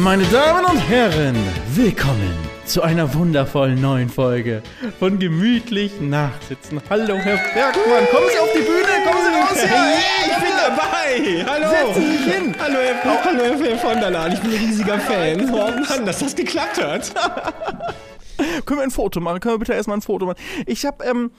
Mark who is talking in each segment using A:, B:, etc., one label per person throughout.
A: Meine Damen und Herren, willkommen zu einer wundervollen neuen Folge von Gemütlich Nachsitzen. Hallo, Herr Bergmann, kommen Sie auf die Bühne, kommen Sie raus hier.
B: Yeah, ich bin dabei. Hallo.
A: Setzen Sie sich hin.
B: Hallo, Herr, oh, hallo, Herr von der Lahn. Ich bin ein riesiger Fan. Oh Mann, dass das geklappt hat.
A: Können wir ein Foto machen? Können wir bitte erstmal ein Foto machen? Ich habe ähm,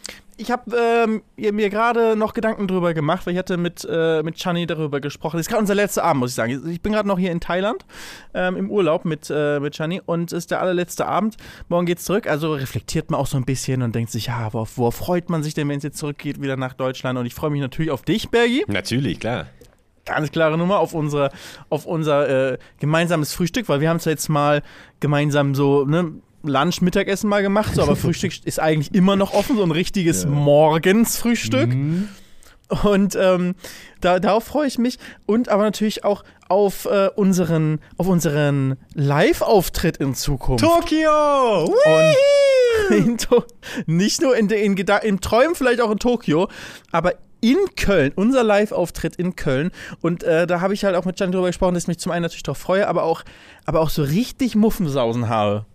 A: ich hab, ähm, mir gerade noch Gedanken drüber gemacht, weil ich hatte mit, äh, mit Chani darüber gesprochen. Das ist gerade unser letzter Abend, muss ich sagen. Ich bin gerade noch hier in Thailand ähm, im Urlaub mit, äh, mit Chani und es ist der allerletzte Abend. Morgen geht's zurück. Also reflektiert man auch so ein bisschen und denkt sich, ja, worauf, worauf freut man sich denn, wenn es jetzt zurückgeht, wieder nach Deutschland? Und ich freue mich natürlich auf dich, Bergi.
B: Natürlich, klar.
A: Ganz klare Nummer auf, unsere, auf unser äh, gemeinsames Frühstück, weil wir haben es jetzt mal gemeinsam so, ne, Lunch, Mittagessen mal gemacht, so, aber Frühstück ist eigentlich immer noch offen, so ein richtiges
B: Ja.
A: Morgensfrühstück.
B: Mhm.
A: Und ähm, da, darauf freue ich mich. Und aber natürlich auch auf äh, unseren, auf unseren Live-Auftritt in Zukunft.
B: Tokio!
A: To nicht nur in, de- in, in Träumen, vielleicht auch in Tokio, aber in Köln, unser Live-Auftritt in Köln. Und äh, da habe ich halt auch mit Jan drüber gesprochen, dass ich mich zum einen natürlich darauf freue, aber auch, aber auch so richtig Muffensausen habe.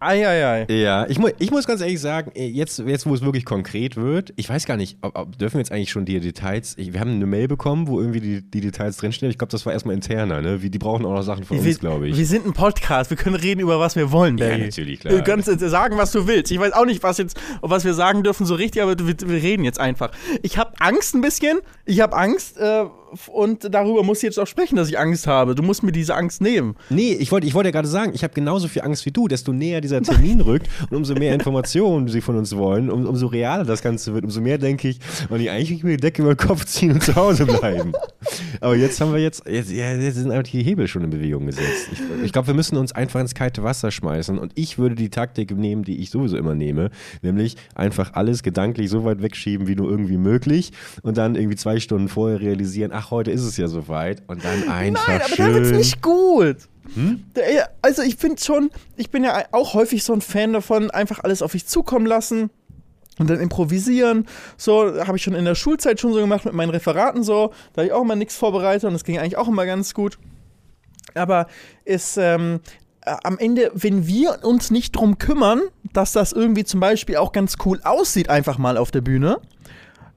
A: Eieiei.
B: Ja, ich, mu ich muss ganz ehrlich sagen, eh, jetzt, jetzt wo es wirklich konkret wird, ich weiß gar nicht, ob, ob, dürfen wir jetzt eigentlich schon die Details, ich, wir haben eine Mail bekommen, wo irgendwie die, die Details drinstehen, ich glaube, das war erstmal interner, ne? Wie, die brauchen auch noch Sachen von
A: wir,
B: uns, glaube ich.
A: wir sind ein Podcast, wir können reden über was wir wollen,
B: Ja,
A: Bergi.
B: natürlich, klar.
A: Du kannst sagen, was du willst. Ich weiß auch nicht, was jetzt, was wir sagen dürfen so richtig, aber wir, wir reden jetzt einfach. Ich habe Angst ein bisschen. Ich habe Angst äh, und darüber muss ich jetzt auch sprechen, dass ich Angst habe. Du musst mir diese Angst nehmen.
B: Nee, ich wollte ich wollte ja gerade sagen, ich habe genauso viel Angst wie du. Desto näher dieser Termin rückt und umso mehr Informationen sie von uns wollen, um, umso realer das Ganze wird, umso mehr denke ich, und ich eigentlich mir die Decke über den Kopf ziehen und zu Hause bleiben. Aber jetzt haben wir jetzt, jetzt, jetzt sind einfach die Hebel schon in Bewegung gesetzt. Ich, ich glaube, wir müssen uns einfach ins kalte Wasser schmeißen und ich würde die Taktik nehmen, die ich sowieso immer nehme, nämlich einfach alles gedanklich so weit wegschieben, wie nur irgendwie möglich und dann irgendwie zwei Stunden vorher realisieren, ach, heute ist es ja soweit und dann einfach
A: Nein, aber
B: schön.
A: da wird's nicht gut. Ja, Also ich finde schon, ich bin ja auch häufig so ein Fan davon, einfach alles auf sich zukommen lassen. Und dann improvisieren. So, habe ich schon in der Schulzeit schon so gemacht mit meinen Referaten so. Da habe ich auch immer nichts vorbereitet und das ging eigentlich auch immer ganz gut. Aber es, ähm, äh, am Ende, wenn wir uns nicht drum kümmern, dass das irgendwie zum Beispiel auch ganz cool aussieht, einfach mal auf der Bühne,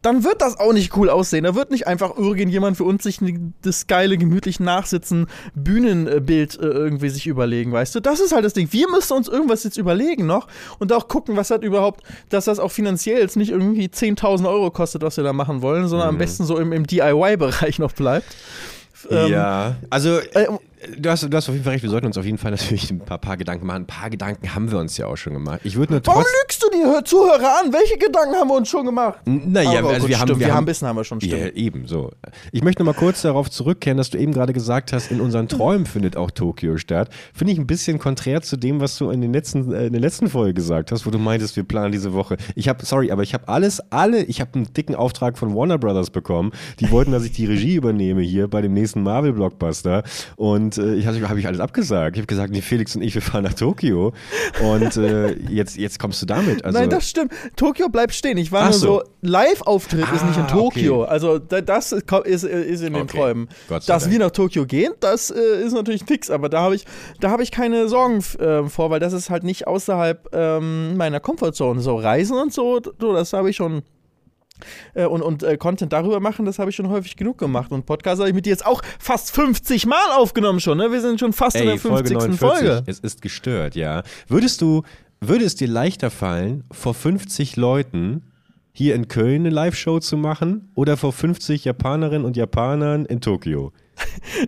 A: dann wird das auch nicht cool aussehen. Da wird nicht einfach irgendjemand für uns sich das geile, gemütlich nachsitzen, Bühnenbild äh, irgendwie sich überlegen, weißt du? Das ist halt das Ding. Wir müssen uns irgendwas jetzt überlegen noch und auch gucken, was hat überhaupt, dass das auch finanziell jetzt nicht irgendwie 10.000 Euro kostet, was wir da machen wollen, sondern am besten so im, im DIY-Bereich noch bleibt. Ähm,
B: ja, also
A: äh,
B: du, hast, du hast auf jeden Fall recht, wir sollten uns auf jeden Fall natürlich ein paar, paar Gedanken machen. Ein paar Gedanken haben wir uns ja auch schon gemacht. Ich würde nur
A: Warum lügst du die Hör- Zuhörer an? Welche Gedanken haben wir uns schon gemacht?
B: Naja, also
A: gut,
B: wir haben,
A: stimmt,
B: wir haben
A: ein bisschen haben wir schon, stimmt.
B: Ja, eben so. Ich möchte noch mal kurz darauf zurückkehren, dass du eben gerade gesagt hast, in unseren Träumen findet auch Tokio statt. Finde ich ein bisschen konträr zu dem, was du in, den letzten, äh, in der letzten Folge gesagt hast, wo du meintest, wir planen diese Woche. Ich habe, sorry, aber ich habe alles, alle, ich habe einen dicken Auftrag von Warner Brothers bekommen. Die wollten, dass ich die Regie übernehme hier bei dem nächsten Marvel-Blockbuster. Und äh, ich habe hab ich alles abgesagt. Ich habe gesagt, nee, Felix und ich, wir fahren nach Tokio. Und äh, jetzt, jetzt kommst du damit. Also,
A: Nein, das stimmt. Tokio bleibt stehen. Ich war nur
B: so.
A: so, Live-Auftritt ist nicht in
B: Ah,
A: Tokio.
B: okay.
A: Also da, das ist, ist, ist in den
B: Okay.
A: Träumen. Dass
B: Dank.
A: wir nach Tokio gehen, das äh, ist natürlich fix, aber da habe ich, da habe ich keine Sorgen ähm, vor, weil das ist halt nicht außerhalb ähm, meiner Comfortzone. So Reisen und so, so das habe ich schon. Äh, und und äh, Content darüber machen, das habe ich schon häufig genug gemacht. Und Podcast habe ich mit dir jetzt auch fast 50 Mal aufgenommen schon. Ne? Wir sind schon fast in
B: Ey,
A: der
B: Folge
A: 50.
B: 49.
A: Folge.
B: Es ist gestört, ja. Würdest du, würde es dir leichter fallen, vor 50 Leuten hier in Köln eine Live-Show zu machen oder vor 50 Japanerinnen und Japanern in Tokio?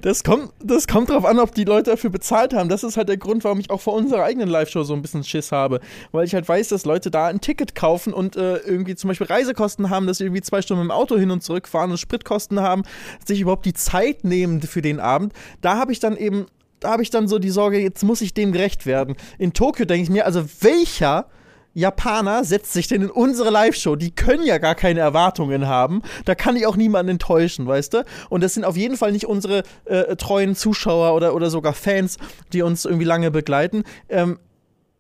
A: Das kommt, das kommt drauf an, ob die Leute dafür bezahlt haben. Das ist halt der Grund, warum ich auch vor unserer eigenen Live-Show so ein bisschen Schiss habe. Weil ich halt weiß, dass Leute da ein Ticket kaufen und äh, irgendwie zum Beispiel Reisekosten haben, dass sie irgendwie zwei Stunden im Auto hin und zurück fahren und Spritkosten haben, sich überhaupt die Zeit nehmen für den Abend. Da habe ich dann eben, da habe ich dann so die Sorge, jetzt muss ich dem gerecht werden. In Tokio denke ich mir, also welcher Japaner setzt sich denn in unsere Live-Show? Die können ja gar keine Erwartungen haben. Da kann ich auch niemanden enttäuschen, weißt du? Und das sind auf jeden Fall nicht unsere äh, treuen Zuschauer oder, oder sogar Fans, die uns irgendwie lange begleiten. Ähm,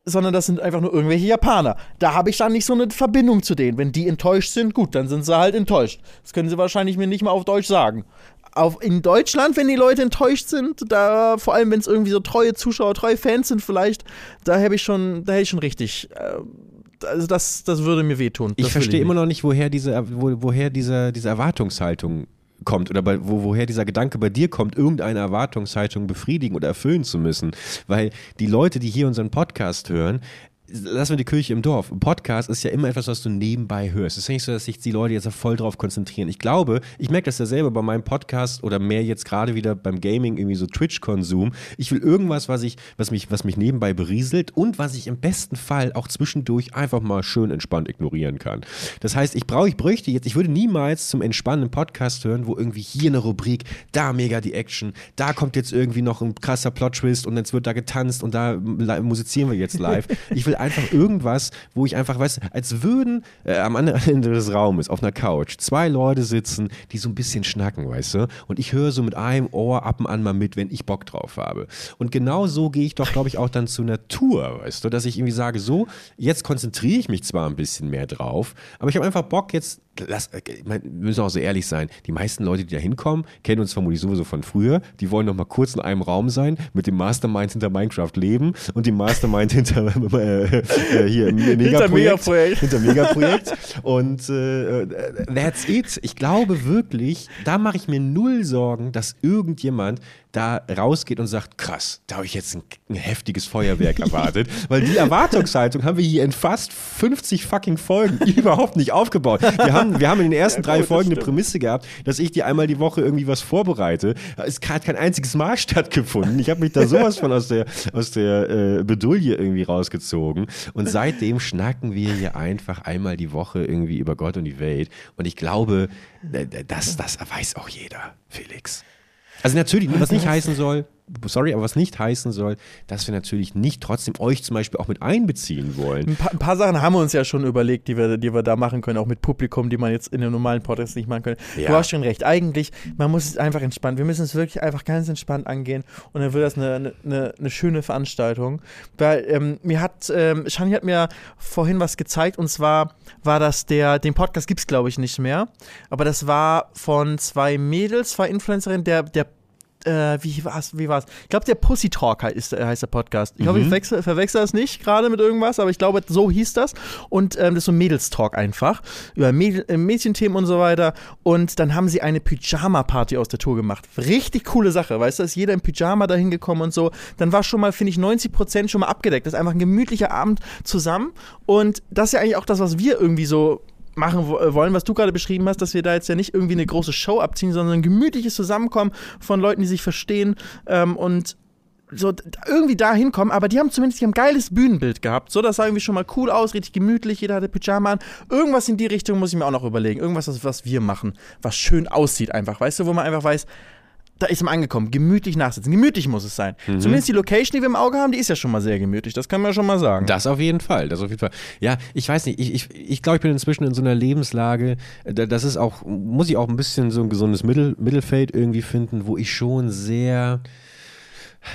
A: sondern das sind einfach nur irgendwelche Japaner. Da habe ich dann nicht so eine Verbindung zu denen. Wenn die enttäuscht sind, gut, dann sind sie halt enttäuscht. Das können sie wahrscheinlich mir nicht mal auf Deutsch sagen. Auf, in Deutschland, wenn die Leute enttäuscht sind, da vor allem wenn es irgendwie so treue Zuschauer, treue Fans sind, vielleicht, da habe ich schon, da hätte ich schon richtig. Äh, also das, das würde mir wehtun.
B: Ich verstehe immer noch nicht, woher diese, wo, woher diese, diese Erwartungshaltung kommt oder bei, wo, woher dieser Gedanke bei dir kommt, irgendeine Erwartungshaltung befriedigen oder erfüllen zu müssen. Weil die Leute, die hier unseren Podcast hören, lassen wir die Kirche im Dorf. Ein Podcast ist ja immer etwas, was du nebenbei hörst. Es ist ja nicht so, dass sich die Leute jetzt voll drauf konzentrieren. Ich glaube, ich merke das ja selber bei meinem Podcast oder mehr jetzt gerade wieder beim Gaming, irgendwie so Twitch-Konsum. Ich will irgendwas, was ich, was mich, was mich nebenbei berieselt und was ich im besten Fall auch zwischendurch einfach mal schön entspannt ignorieren kann. Das heißt, ich brauche, ich bräuchte jetzt, ich würde niemals zum entspannenden Podcast hören, wo irgendwie hier eine Rubrik, da mega die Action, da kommt jetzt irgendwie noch ein krasser Plot-Twist und jetzt wird da getanzt und da musizieren wir jetzt live. Ich will einfach irgendwas, wo ich einfach, weiß, als würden äh, am anderen Ende des Raumes auf einer Couch zwei Leute sitzen, die so ein bisschen schnacken, weißt du? Und ich höre so mit einem Ohr ab und an mal mit, wenn ich Bock drauf habe. Und genau so gehe ich doch, glaube ich, auch dann zur Natur, weißt du? Dass ich irgendwie sage, so, jetzt konzentriere ich mich zwar ein bisschen mehr drauf, aber ich habe einfach Bock jetzt, lass, äh, wir müssen auch so ehrlich sein, die meisten Leute, die da hinkommen, kennen uns vermutlich sowieso von früher, die wollen noch mal kurz in einem Raum sein, mit dem Mastermind hinter Minecraft leben und dem Mastermind hinter äh, äh, hier Megaprojekt.
A: Megaprojekt.
B: Hinter Megaprojekt. Und äh, that's it. Ich glaube wirklich, da mache ich mir null Sorgen, dass irgendjemand da rausgeht und sagt, krass, da habe ich jetzt ein, ein heftiges Feuerwerk erwartet. Weil die Erwartungshaltung haben wir hier in fast 50 fucking Folgen überhaupt nicht aufgebaut. Wir haben, wir haben in den ersten drei
A: gut,
B: Folgen eine. Prämisse gehabt, dass ich dir einmal die Woche irgendwie was vorbereite. Es hat kein einziges Mal stattgefunden. Ich habe mich da sowas von aus der, aus der äh, Bedulie irgendwie rausgezogen. Und seitdem schnacken wir hier einfach einmal die Woche irgendwie über Gott und die Welt. Und ich glaube, äh, das, das weiß auch jeder, Felix. Also natürlich, was nicht heißen soll, sorry, aber was nicht heißen soll, dass wir natürlich nicht trotzdem euch zum Beispiel auch mit einbeziehen wollen.
A: Ein paar, ein paar Sachen haben wir uns ja schon überlegt, die wir, die wir da machen können, auch mit Publikum, die man jetzt in einem normalen Podcast nicht machen können.
B: Ja.
A: Du hast schon recht. Eigentlich, man muss es einfach entspannt. Wir müssen es wirklich einfach ganz entspannt angehen und dann wird das eine, eine- eine, eine schöne Veranstaltung. Weil ähm, mir hat, ähm, Shani hat mir vorhin was gezeigt und zwar war das der, den Podcast gibt es glaube ich nicht mehr, aber das war von zwei Mädels, zwei Influencerinnen, der, der äh, wie war's, wie war's? Ich glaube, der Pussy Talk he- ist, äh, heißt der Podcast. Ich hoffe, ich wechsel, verwechsel das nicht gerade mit irgendwas, aber ich glaube, so hieß das. Und ähm, das ist so ein Mädels-Talk einfach. Über Mädel, äh, Mädchenthemen und so weiter. Und dann haben sie eine Pyjama-Party aus der Tour gemacht. Richtig coole Sache, weißt du? Ist jeder im Pyjama dahin gekommen und so. Dann war schon mal, finde ich, 90% schon mal abgedeckt. Das ist einfach ein gemütlicher Abend zusammen. Und das ist ja eigentlich auch das, was wir irgendwie so machen äh, wollen, was du gerade beschrieben hast, dass wir da jetzt ja nicht irgendwie eine große Show abziehen, sondern ein gemütliches Zusammenkommen von Leuten, die sich verstehen ähm, und so irgendwie da hinkommen, aber die haben zumindest die haben ein geiles Bühnenbild gehabt. So, das sah irgendwie schon mal cool aus, richtig gemütlich, jeder hatte Pyjama an. Irgendwas in die Richtung muss ich mir auch noch überlegen. Irgendwas, was, was wir machen, was schön aussieht einfach, weißt du, wo man einfach weiß, da ist man angekommen, gemütlich nachsitzen. Gemütlich muss es sein. Zumindest die Location, die wir im Auge haben, die ist ja schon mal sehr gemütlich, das kann man schon mal sagen.
B: Das auf jeden Fall, das auf jeden Fall. Ja, ich weiß nicht, ich, ich, ich glaube, ich bin inzwischen in so einer Lebenslage, da- das ist auch, muss ich auch ein bisschen so ein gesundes Mittel, Mittelfeld irgendwie finden, wo ich schon sehr,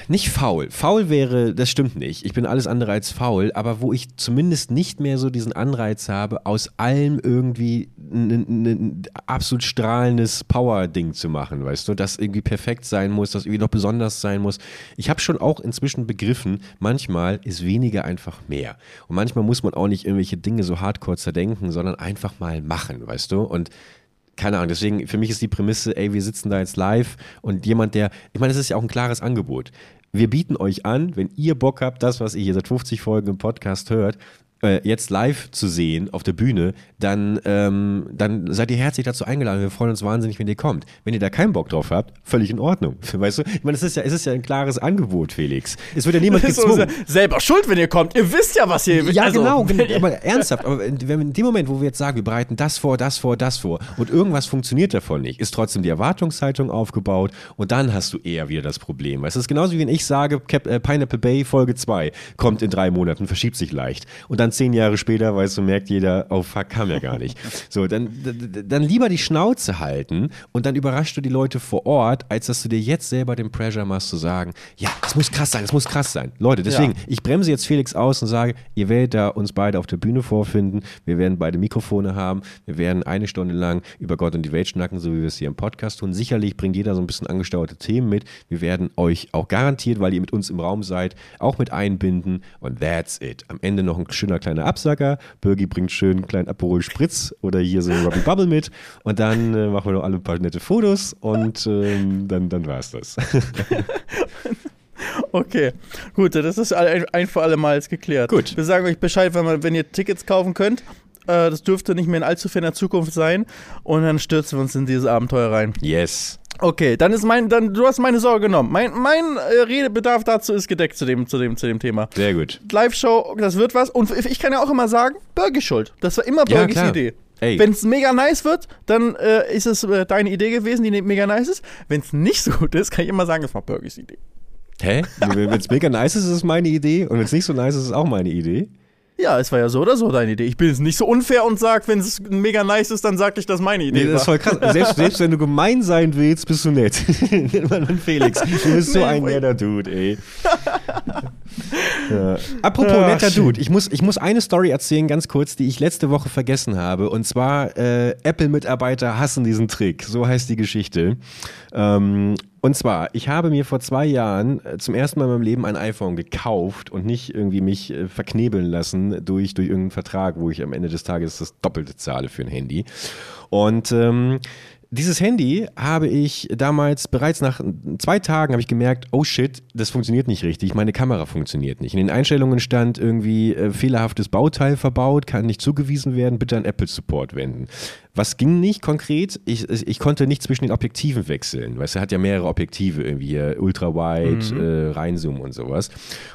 B: nicht faul. Faul wäre, das stimmt nicht. Ich bin alles andere als faul, aber wo ich zumindest nicht mehr so diesen Anreiz habe, aus allem irgendwie ein, absolut strahlendes Power-Ding zu machen, weißt du, das irgendwie perfekt sein muss, das irgendwie noch besonders sein muss. Ich habe schon auch inzwischen begriffen, manchmal ist weniger einfach mehr. Und manchmal muss man auch nicht irgendwelche Dinge so hardcore zerdenken, sondern einfach mal machen, weißt du? Und keine Ahnung, deswegen, für mich ist die Prämisse, ey, wir sitzen da jetzt live und jemand, der, ich meine, es ist ja auch ein klares Angebot. Wir bieten euch an, wenn ihr Bock habt, das, was ihr hier seit 50 Folgen im Podcast hört, äh, jetzt live zu sehen auf der Bühne, dann, ähm, dann seid ihr herzlich dazu eingeladen. Wir freuen uns wahnsinnig, wenn ihr kommt. Wenn ihr da keinen Bock drauf habt, völlig in Ordnung. Weißt du? Ich meine, es ist ja, es ist ja ein klares Angebot, Felix. Es wird ja niemand
A: so
B: gezwungen.
A: se- selber schuld, wenn ihr kommt. Ihr wisst ja, was ihr
B: Ja,
A: also,
B: genau, genau. Aber ernsthaft, aber wenn wir in dem Moment, wo wir jetzt sagen, wir bereiten das vor, das vor, das vor und irgendwas funktioniert davon nicht, ist trotzdem die Erwartungshaltung aufgebaut und dann hast du eher wieder das Problem. Weißt du, es ist genauso wie wenn ich sage, Cap äh, Pineapple Bay Folge 2 kommt in drei Monaten, verschiebt sich leicht. Und dann dann zehn Jahre später, weißt du, merkt jeder, oh fuck, kam ja gar nicht. So, dann, dann lieber die Schnauze halten und dann überraschst du die Leute vor Ort, als dass du dir jetzt selber den Pressure machst zu sagen, ja, es muss krass sein, es muss krass sein. Leute, deswegen,
A: Ja.
B: ich bremse jetzt Felix aus und sage, ihr werdet da uns beide auf der Bühne vorfinden, wir werden beide Mikrofone haben, wir werden eine Stunde lang über Gott und die Welt schnacken, so wie wir es hier im Podcast tun. Sicherlich bringt jeder so ein bisschen angestaute Themen mit. Wir werden euch auch garantiert, weil ihr mit uns im Raum seid, auch mit einbinden und that's it. Am Ende noch ein schöner kleiner Absacker. Birgi bringt schön einen kleinen Aperol Spritz oder hier so Robbie Bubble mit und dann äh, machen wir noch alle ein paar nette Fotos und ähm, dann, dann war's das.
A: Okay, gut, das ist ein, ein für alle Mal geklärt.
B: Gut.
A: Wir sagen euch Bescheid, wenn, man, wenn ihr Tickets kaufen könnt. Äh, das dürfte nicht mehr in allzu ferner Zukunft sein. Und dann stürzen wir uns in dieses Abenteuer rein.
B: Yes.
A: Okay, dann ist mein, dann, du hast meine Sorge genommen. Mein, mein äh, Redebedarf dazu ist gedeckt zu dem, zu dem, zu dem Thema.
B: Sehr gut.
A: Live-Show, das wird was. Und ich kann ja auch immer sagen, Burgi schuld. Das war immer
B: Ja,
A: Burgis
B: klar.
A: Idee. Wenn es mega nice wird, dann äh, ist es äh, deine Idee gewesen, die mega nice ist. Wenn es nicht so gut ist, kann ich immer sagen, es war Burgis Idee.
B: Hä? Wenn es mega nice ist, ist es meine Idee und wenn es nicht so nice ist, ist es auch meine Idee.
A: Ja, es war ja so oder so deine Idee. Ich bin jetzt nicht so unfair und sag, wenn es mega nice ist, dann sag ich, dass meine Idee
B: Nee, das ist
A: war.
B: voll krass. Selbst, selbst wenn du gemein sein willst, bist du nett. Nennt man Felix. Du bist so
A: Nee,
B: ein
A: wait.
B: netter Dude, ey. Ja. Apropos
A: Ach,
B: netter. Dude, ich muss, ich muss eine Story erzählen, ganz kurz, die ich letzte Woche vergessen habe. Und zwar, äh, Apple-Mitarbeiter hassen diesen Trick. So heißt die Geschichte. Ähm, und zwar, ich habe mir vor zwei Jahren äh, zum ersten Mal in meinem Leben ein iPhone gekauft und nicht irgendwie mich äh, verknebeln lassen durch, durch irgendeinen Vertrag, wo ich am Ende des Tages das Doppelte zahle für ein Handy. Und ähm, dieses Handy habe ich damals bereits nach zwei Tagen habe ich gemerkt, oh shit, das funktioniert nicht richtig, meine Kamera funktioniert nicht. In den Einstellungen stand irgendwie äh, fehlerhaftes Bauteil verbaut, kann nicht zugewiesen werden, bitte an Apple Support wenden. Was ging nicht konkret? Ich, ich konnte nicht zwischen den Objektiven wechseln, weißt du, er hat ja mehrere Objektive, irgendwie hier Ultra-Wide, äh, Reinzoom und sowas.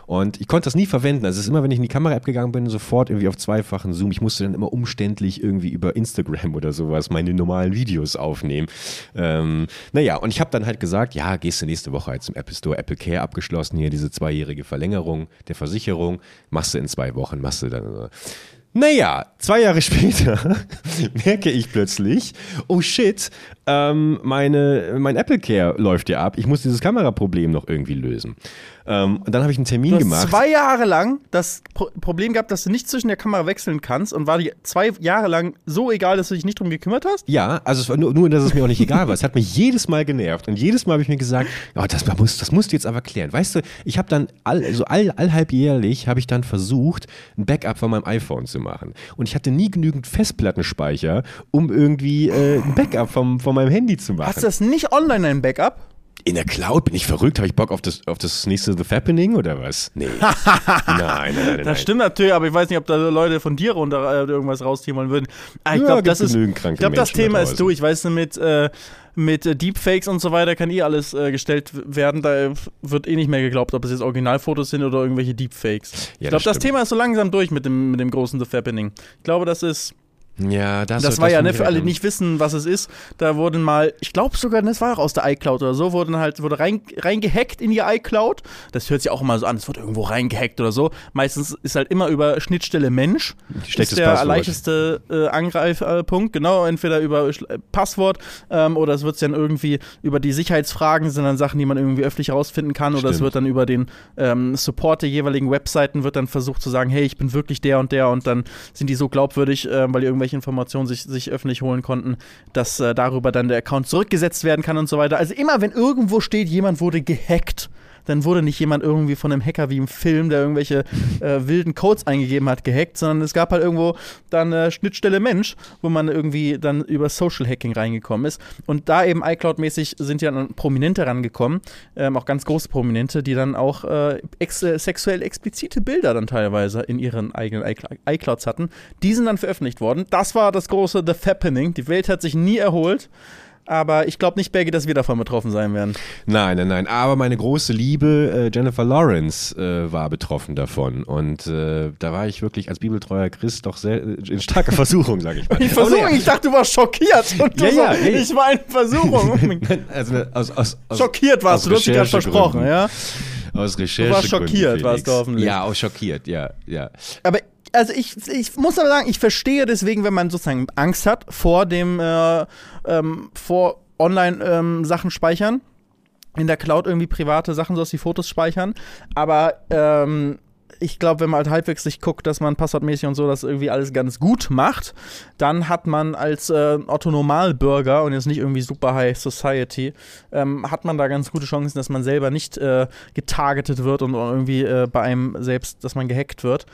B: Und ich konnte das nie verwenden. Also es ist immer, wenn ich in die Kamera-App gegangen bin, sofort irgendwie auf zweifachen Zoom. Ich musste dann immer umständlich irgendwie über Instagram oder sowas meine normalen Videos aufnehmen. Ähm, naja, und ich habe dann halt gesagt, ja, gehst du nächste Woche halt zum Apple Store, Apple Care abgeschlossen, hier diese zweijährige Verlängerung der Versicherung, machst du in zwei Wochen, machst du dann. Naja, zwei Jahre später merke ich plötzlich, oh shit, ähm, meine, mein Apple Care läuft ja ab. Ich muss dieses Kameraproblem noch irgendwie lösen. Ähm, und dann habe ich einen Termin
A: Du hast
B: gemacht.
A: zwei Jahre lang das Pro Problem gehabt, dass du nicht zwischen der Kamera wechseln kannst und war dir zwei Jahre lang so egal, dass du dich nicht drum gekümmert hast?
B: Ja, also es war nur, nur, dass es mir auch nicht egal war. Es hat mich jedes Mal genervt. Und jedes Mal habe ich mir gesagt, oh, das, muss, das musst du jetzt aber klären. Weißt du, ich habe dann, all, also all, allhalbjährlich habe ich dann versucht, ein Backup von meinem iPhone zu machen. Und ich hatte nie genügend Festplattenspeicher, um irgendwie äh, ein Backup vom, von meinem Handy zu machen.
A: Hast du das nicht online, ein Backup?
B: In der Cloud bin ich verrückt? Habe ich Bock auf das, auf das nächste The Fappening oder was? Nee. nein, nein, nein, nein.
A: Das stimmt natürlich, aber ich weiß nicht, ob da Leute von dir runter äh, irgendwas rausziehen wollen würden. Ah, ich
B: Ja,
A: glaube, das ist. Ich glaube, das
B: Menschen da
A: Thema ist durch. Weißt du, mit, äh, mit äh, Deepfakes und so weiter kann eh alles äh, gestellt werden. Da wird eh nicht mehr geglaubt, ob es jetzt Originalfotos sind oder irgendwelche Deepfakes. ich
B: Ja,
A: glaube,
B: das
A: das. Thema ist so langsam durch mit dem, mit dem großen The Fappening. Ich glaube, das ist.
B: Ja, das,
A: Das war ja,
B: muss
A: ne, für alle, die nicht wissen, was es ist, da wurden mal, ich glaube sogar, das war auch aus der iCloud oder so, wurden halt, wurde rein, reingehackt in die iCloud. Das hört sich auch immer so an, es wurde irgendwo reingehackt oder so. Meistens ist halt immer über Schnittstelle Mensch.
B: Schlechtes
A: ist der
B: Passwort.
A: leichteste äh, Angreifpunkt, genau, entweder über äh, Passwort ähm, oder es wird dann irgendwie über die Sicherheitsfragen, sind dann Sachen, die man irgendwie öffentlich herausfinden kann oder es
B: Stimmt.
A: wird dann über den ähm, Support der jeweiligen Webseiten wird dann versucht zu sagen, hey, ich bin wirklich der und der und dann sind die so glaubwürdig, ähm, weil die irgendwelche Informationen sich, sich öffentlich holen konnten, dass äh, darüber dann der Account zurückgesetzt werden kann und so weiter. Also immer, wenn irgendwo steht, jemand wurde gehackt, dann wurde nicht jemand irgendwie von einem Hacker wie im Film, der irgendwelche äh, wilden Codes eingegeben hat, gehackt, sondern es gab halt irgendwo dann eine Schnittstelle Mensch, wo man irgendwie dann über Social Hacking reingekommen ist. Und da eben iCloud-mäßig sind ja dann Prominente rangekommen, ähm, auch ganz große Prominente, die dann auch äh, ex äh, sexuell explizite Bilder dann teilweise in ihren eigenen iCl- iClouds hatten. Die sind dann veröffentlicht worden. Das war das große The Fappening. Die Welt hat sich nie erholt. Aber ich glaube nicht, Bergi, dass wir davon betroffen sein werden.
B: Nein, nein, nein. Aber meine große Liebe, äh, Jennifer Lawrence, äh, war betroffen davon. Und äh, da war ich wirklich als bibeltreuer Christ doch sehr äh, in starker Versuchung, sage ich mal.
A: Ich Versuchung, ich dachte, du warst schockiert. Und du
B: Ja,
A: so,
B: ja.
A: Ich war in Versuchung.
B: also aus, aus, aus,
A: schockiert warst du, du hast dich gerade versprochen, ja.
B: Aus Recherche.
A: schockiert, warst du hoffentlich.
B: Ja, auch schockiert, ja, ja.
A: Aber also ich, ich muss aber sagen, ich verstehe deswegen, wenn man sozusagen Angst hat vor dem, äh, ähm, vor Online-Sachen ähm, speichern in der Cloud irgendwie private Sachen, so dass die Fotos speichern. Aber ähm, ich glaube, wenn man halt halbwegs sich guckt, dass man passwortmäßig und so das irgendwie alles ganz gut macht, dann hat man als äh, Otto-Normalbürger und jetzt nicht irgendwie super High Society, ähm, hat man da ganz gute Chancen, dass man selber nicht äh, getargetet wird und irgendwie äh, bei einem selbst, dass man gehackt wird.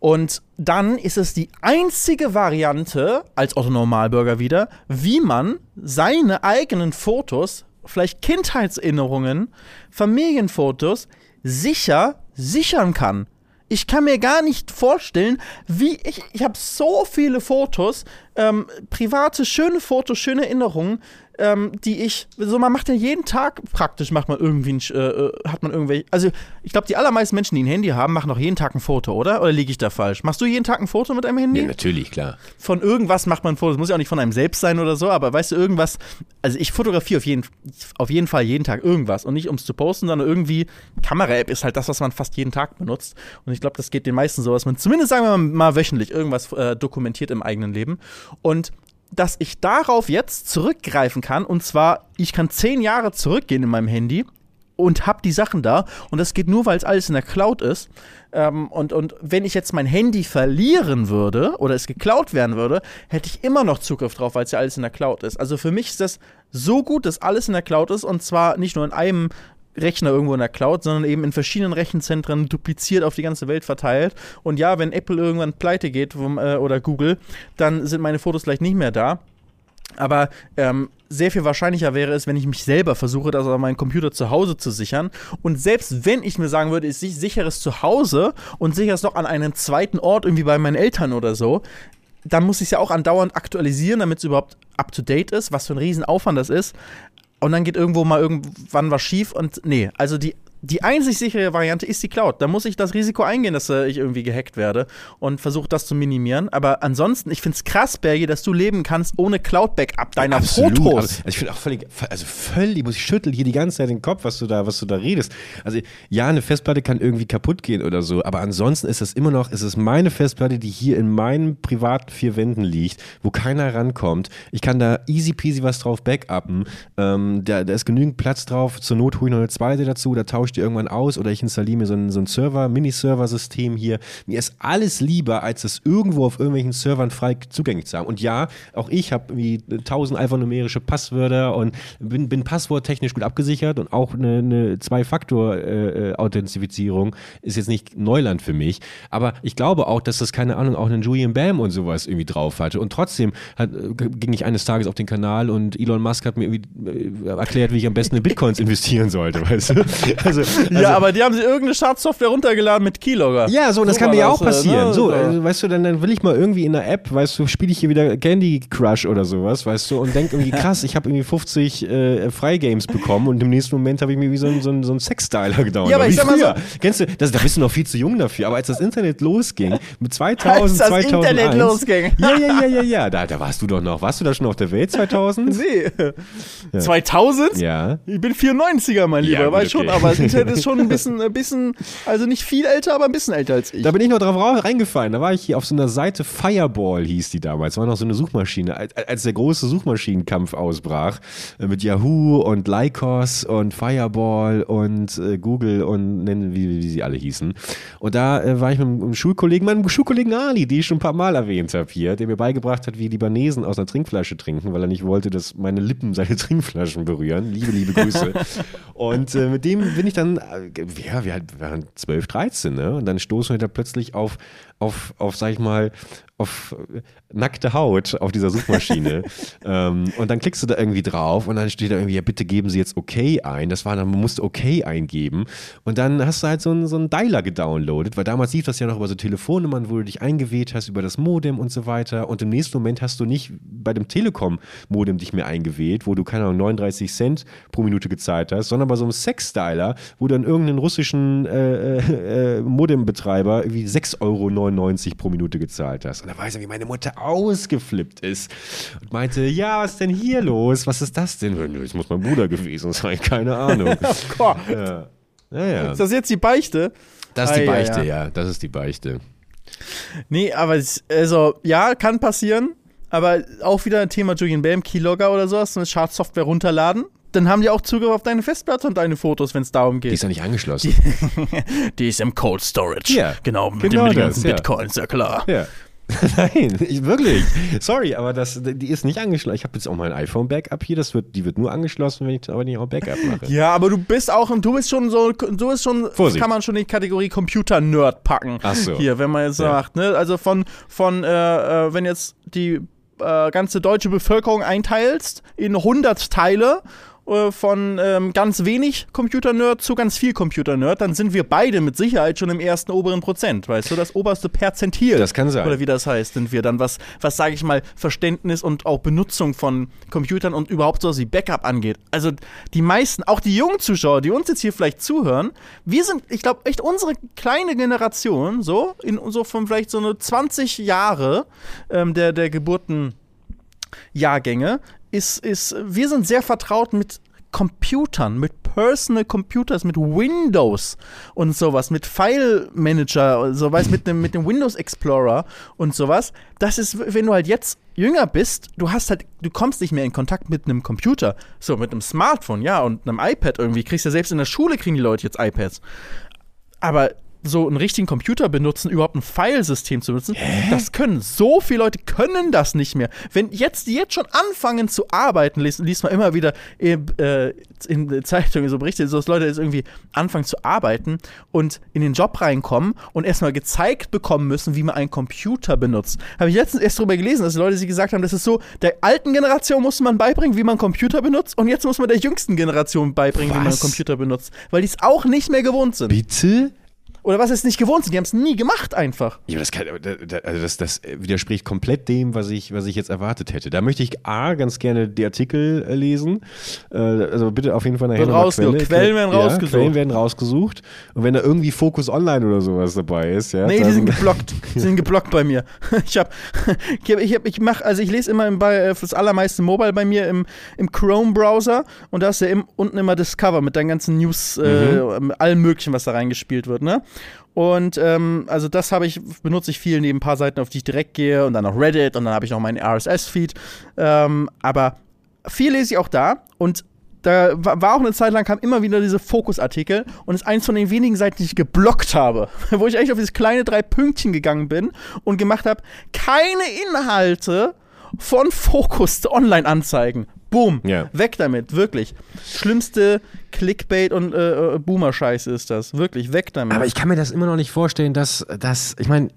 A: Und dann ist es die einzige Variante, als Otto-Normalbürger wieder, wie man seine eigenen Fotos, vielleicht Kindheitserinnerungen, Familienfotos, sicher sichern kann. Ich kann mir gar nicht vorstellen, wie ich. Ich habe so viele Fotos, ähm, private, schöne Fotos, schöne Erinnerungen, ähm, die ich, so man macht ja jeden Tag praktisch, macht man irgendwie, ein, äh, äh, hat man irgendwelche, also ich glaube, die allermeisten Menschen, die ein Handy haben, machen auch jeden Tag ein Foto, oder? Oder liege ich da falsch? Machst du jeden Tag ein Foto mit einem Handy?
B: Ja, natürlich, klar.
A: Von irgendwas macht man ein Foto, das muss ja auch nicht von einem selbst sein oder so, aber weißt du, irgendwas, also ich fotografiere auf jeden, auf jeden Fall jeden Tag irgendwas und nicht um es zu posten, sondern irgendwie, Kamera-App ist halt das, was man fast jeden Tag benutzt und ich glaube, das geht den meisten so, dass man zumindest, sagen wir mal, mal wöchentlich irgendwas äh, dokumentiert im eigenen Leben und dass ich darauf jetzt zurückgreifen kann. Und zwar, ich kann zehn Jahre zurückgehen in meinem Handy und habe die Sachen da. Und das geht nur, weil es alles in der Cloud ist. Ähm, und, und wenn ich jetzt mein Handy verlieren würde oder es geklaut werden würde, hätte ich immer noch Zugriff drauf, weil es ja alles in der Cloud ist. Also für mich ist das so gut, dass alles in der Cloud ist und zwar nicht nur in einem Rechner irgendwo in der Cloud, sondern eben in verschiedenen Rechenzentren dupliziert auf die ganze Welt verteilt. Und ja, wenn Apple irgendwann pleite geht vom, äh, oder Google, dann sind meine Fotos vielleicht nicht mehr da. Aber ähm, sehr viel wahrscheinlicher wäre es, wenn ich mich selber versuche, das auf meinen Computer zu Hause zu sichern. Und selbst wenn ich mir sagen würde, ich sichere es zu Hause und sichere es noch an einen zweiten Ort, irgendwie bei meinen Eltern oder so, dann muss ich es ja auch andauernd aktualisieren, damit es überhaupt up to date ist, was für ein Riesenaufwand das ist und dann geht irgendwo mal irgendwann was schief und nee, also die die einzig sichere Variante ist die Cloud. Da muss ich das Risiko eingehen, dass äh, ich irgendwie gehackt werde und versuche das zu minimieren. Aber ansonsten, ich finde es krass, Bergi, dass du leben kannst ohne Cloud-Backup deiner Absolut. Fotos.
B: Also ich finde auch völlig, also völlig, muss ich schütteln hier die ganze Zeit den Kopf, was du da, was du da redest. Also ja, eine Festplatte kann irgendwie kaputt gehen oder so, aber ansonsten ist es immer noch, ist es meine Festplatte, die hier in meinen privaten vier Wänden liegt, wo keiner rankommt. Ich kann da easy peasy was drauf backuppen. Ähm, da, da ist genügend Platz drauf. Zur Not hole ich noch eine zweite dazu, da tausche ich die irgendwann aus oder ich installiere mir so ein, so ein Server, Mini-Server-System hier. Mir ist alles lieber, als es irgendwo auf irgendwelchen Servern frei zugänglich zu haben. Und ja, auch ich habe wie tausend alphanumerische Passwörter und bin, bin passworttechnisch gut abgesichert und auch eine, eine Zwei-Faktor-Authentifizierung ist jetzt nicht Neuland für mich. Aber ich glaube auch, dass das, keine Ahnung, auch einen Julian Bam und sowas irgendwie drauf hatte. Und trotzdem hat, ging ich eines Tages auf den Kanal und Elon Musk hat mir äh, erklärt, wie ich am besten in Bitcoins investieren sollte, weißt du?
A: Also, also, ja, aber die haben sie irgendeine Schadsoftware runtergeladen mit Keylogger.
B: Ja, so, das so kann mir ja auch passieren. Ne? So, also, weißt du, dann, dann will ich mal irgendwie in der App, weißt du, spiele ich hier wieder Candy Crush oder sowas, weißt du, und denke irgendwie, krass, ich habe irgendwie 50 äh, Freigames bekommen und im nächsten Moment habe ich mir wie so ein, so so ein Sexstyler gedauert. Ja, aber ich früher. So, Kennst du, das, da bist du noch viel zu jung dafür, aber als das Internet losging, mit 2000, als das 2001, Internet losging. Ja, ja, ja, ja, ja, da, da warst du doch noch. Warst du da schon auf der Welt 2000?
A: Nee. Ja. 2000?
B: Ja.
A: Ich bin 94er, mein Lieber, ja, weiß okay. schon, aber Internet ist schon ein bisschen, ein bisschen, also nicht viel älter, aber ein bisschen älter als ich.
B: Da bin ich noch drauf reingefallen. Da war ich hier auf so einer Seite, Fireball hieß die damals. War noch so eine Suchmaschine. Als der große Suchmaschinenkampf ausbrach, äh, mit Yahoo und Lycos und Fireball und äh, Google und nennen, wie, wie sie alle hießen. Und da äh, war ich mit einem Schulkollegen, meinem Schulkollegen Ali, die ich schon ein paar Mal erwähnt habe hier, der mir beigebracht hat, wie Libanesen aus einer Trinkflasche trinken, weil er nicht wollte, dass meine Lippen seine Trinkflaschen berühren. Liebe, liebe Grüße. und äh, mit dem bin ich dann äh, ja, wir waren 12, 13, ne? Und dann stoßen wir da plötzlich auf, auf, auf, sag ich mal, auf nackte Haut auf dieser Suchmaschine. ähm, und dann klickst du da irgendwie drauf und dann steht da irgendwie, ja, bitte geben Sie jetzt OK ein. Das war dann, man musste OK eingeben. Und dann hast du halt so einen, so einen Dialer gedownloadet, weil damals lief das ja noch über so Telefonnummern, wo du dich eingewählt hast, über das Modem und so weiter. Und im nächsten Moment hast du nicht bei dem Telekom-Modem dich mehr eingewählt, wo du, keine Ahnung, 39 Cent pro Minute gezahlt hast, sondern bei so einem Sex-Dialer, wo dann irgendeinen russischen äh, äh, äh Modembetreiber irgendwie 6,99 Euro pro Minute gezahlt hast da weiß ich, wie meine Mutter ausgeflippt ist und meinte, ja, was ist denn hier los? Was ist das denn? Es muss mein Bruder gewesen sein, keine Ahnung. oh Gott.
A: Ja. Ja, ja. Ist das jetzt die Beichte?
B: Das ist die Beichte, ja. Das ist die Beichte.
A: Nee, aber es, also, ja, kann passieren. Aber auch wieder ein Thema Julian Bam, Keylogger oder sowas, so eine Schadsoftware runterladen. Dann haben die auch Zugriff auf deine Festplatte und deine Fotos, wenn es darum
B: Die
A: geht.
B: ist ja nicht angeschlossen.
A: Die ist im Cold Storage.
B: Ja,
A: genau, mit,
B: genau
A: den, mit den
B: das,
A: ganzen
B: ja.
A: Bitcoins, ja klar.
B: Ja. Nein, ich, wirklich. Sorry, aber das, die ist nicht angeschlossen. Ich habe jetzt auch mein iPhone-Backup hier. Das wird, die wird nur angeschlossen, wenn ich aber nicht auch Backup mache.
A: Ja, aber du bist auch, du bist schon so, du bist schon,
B: Vorsicht.
A: kann man schon in die Kategorie Computer-Nerd packen.
B: Ach so.
A: Hier, wenn man jetzt
B: Ja.
A: sagt, ne, also von, von, äh, äh, wenn jetzt die äh, ganze deutsche Bevölkerung einteilst in 100 Teile, äh, von ähm, ganz wenig Computer-Nerd zu ganz viel Computer-Nerd, dann sind wir beide mit Sicherheit schon im ersten oberen Prozent, weißt du, das oberste Perzentil.
B: Das kann sein.
A: Oder wie das heißt, sind wir dann, was, was sage ich mal, Verständnis und auch Benutzung von Computern und überhaupt so was wie Backup angeht. Also die meisten, auch die jungen Zuschauer, die uns jetzt hier vielleicht zuhören, wir sind, ich glaube, echt unsere kleine Generation, so, in so von vielleicht so eine 20 Jahre ähm, der, der Geburtenjahrgänge, ist, ist, wir sind sehr vertraut mit Computern, mit Personal Computers, mit Windows und sowas, mit File Manager sowas, mit dem, mit dem Windows Explorer und sowas. Das ist, wenn du halt jetzt jünger bist, du hast halt, du kommst nicht mehr in Kontakt mit einem Computer. So, mit einem Smartphone, ja, und einem iPad irgendwie. Kriegst ja selbst in der Schule kriegen die Leute jetzt iPads. Aber so einen richtigen Computer benutzen, überhaupt ein Filesystem zu benutzen, das können so viele Leute können das nicht mehr. Wenn jetzt die jetzt schon anfangen zu arbeiten, liest, liest man immer wieder äh, äh, in Zeitungen so Berichte, so dass Leute jetzt irgendwie anfangen zu arbeiten und in den Job reinkommen und erstmal gezeigt bekommen müssen, wie man einen Computer benutzt. Habe ich letztens erst darüber gelesen, dass die Leute sich gesagt haben, das ist so, der alten Generation muss man beibringen, wie man einen Computer benutzt und jetzt muss man der jüngsten Generation beibringen, wie man einen
B: Was?
A: Computer benutzt, weil die es auch nicht mehr gewohnt sind.
B: Bitte?
A: Oder was ist nicht gewohnt sind, die haben es nie gemacht einfach.
B: Ja, das, kann, also das, das widerspricht komplett dem, was ich, was ich jetzt erwartet hätte. Da möchte ich A, ganz gerne die Artikel äh, lesen. Äh, also bitte auf jeden Fall nachher
A: rausgesucht.
B: Quelle.
A: Quellen werden
B: ja,
A: rausgesucht.
B: Quellen werden rausgesucht. Und wenn da irgendwie Focus Online oder sowas dabei ist, ja.
A: Nee, die sind geblockt. Die sind geblockt bei mir. Ich hab, ich, hab, ich, hab, ich also ich lese immer im, bei, äh, das allermeiste Mobile bei mir im, im Chrome-Browser und da ist ja im, unten immer Discover mit deinen ganzen News, äh, allem möglichen, was da reingespielt wird, ne? Und ähm, also das habe ich, benutze ich viel neben ein paar Seiten, auf die ich direkt gehe und dann noch Reddit und dann habe ich noch meinen RSS-Feed. Ähm, aber viel lese ich auch da und da wa- war auch eine Zeit lang, kam immer wieder diese Fokusartikel und ist eins von den wenigen Seiten, die ich geblockt habe, wo ich echt auf dieses kleine drei Pünktchen gegangen bin und gemacht habe, keine Inhalte von Fokus online anzeigen. Boom,
B: Ja.
A: weg damit, wirklich. Schlimmste Clickbait und äh, äh, Boomer-Scheiße ist das, wirklich, weg damit.
B: Aber ich kann mir das immer noch nicht vorstellen, dass, dass ich meine,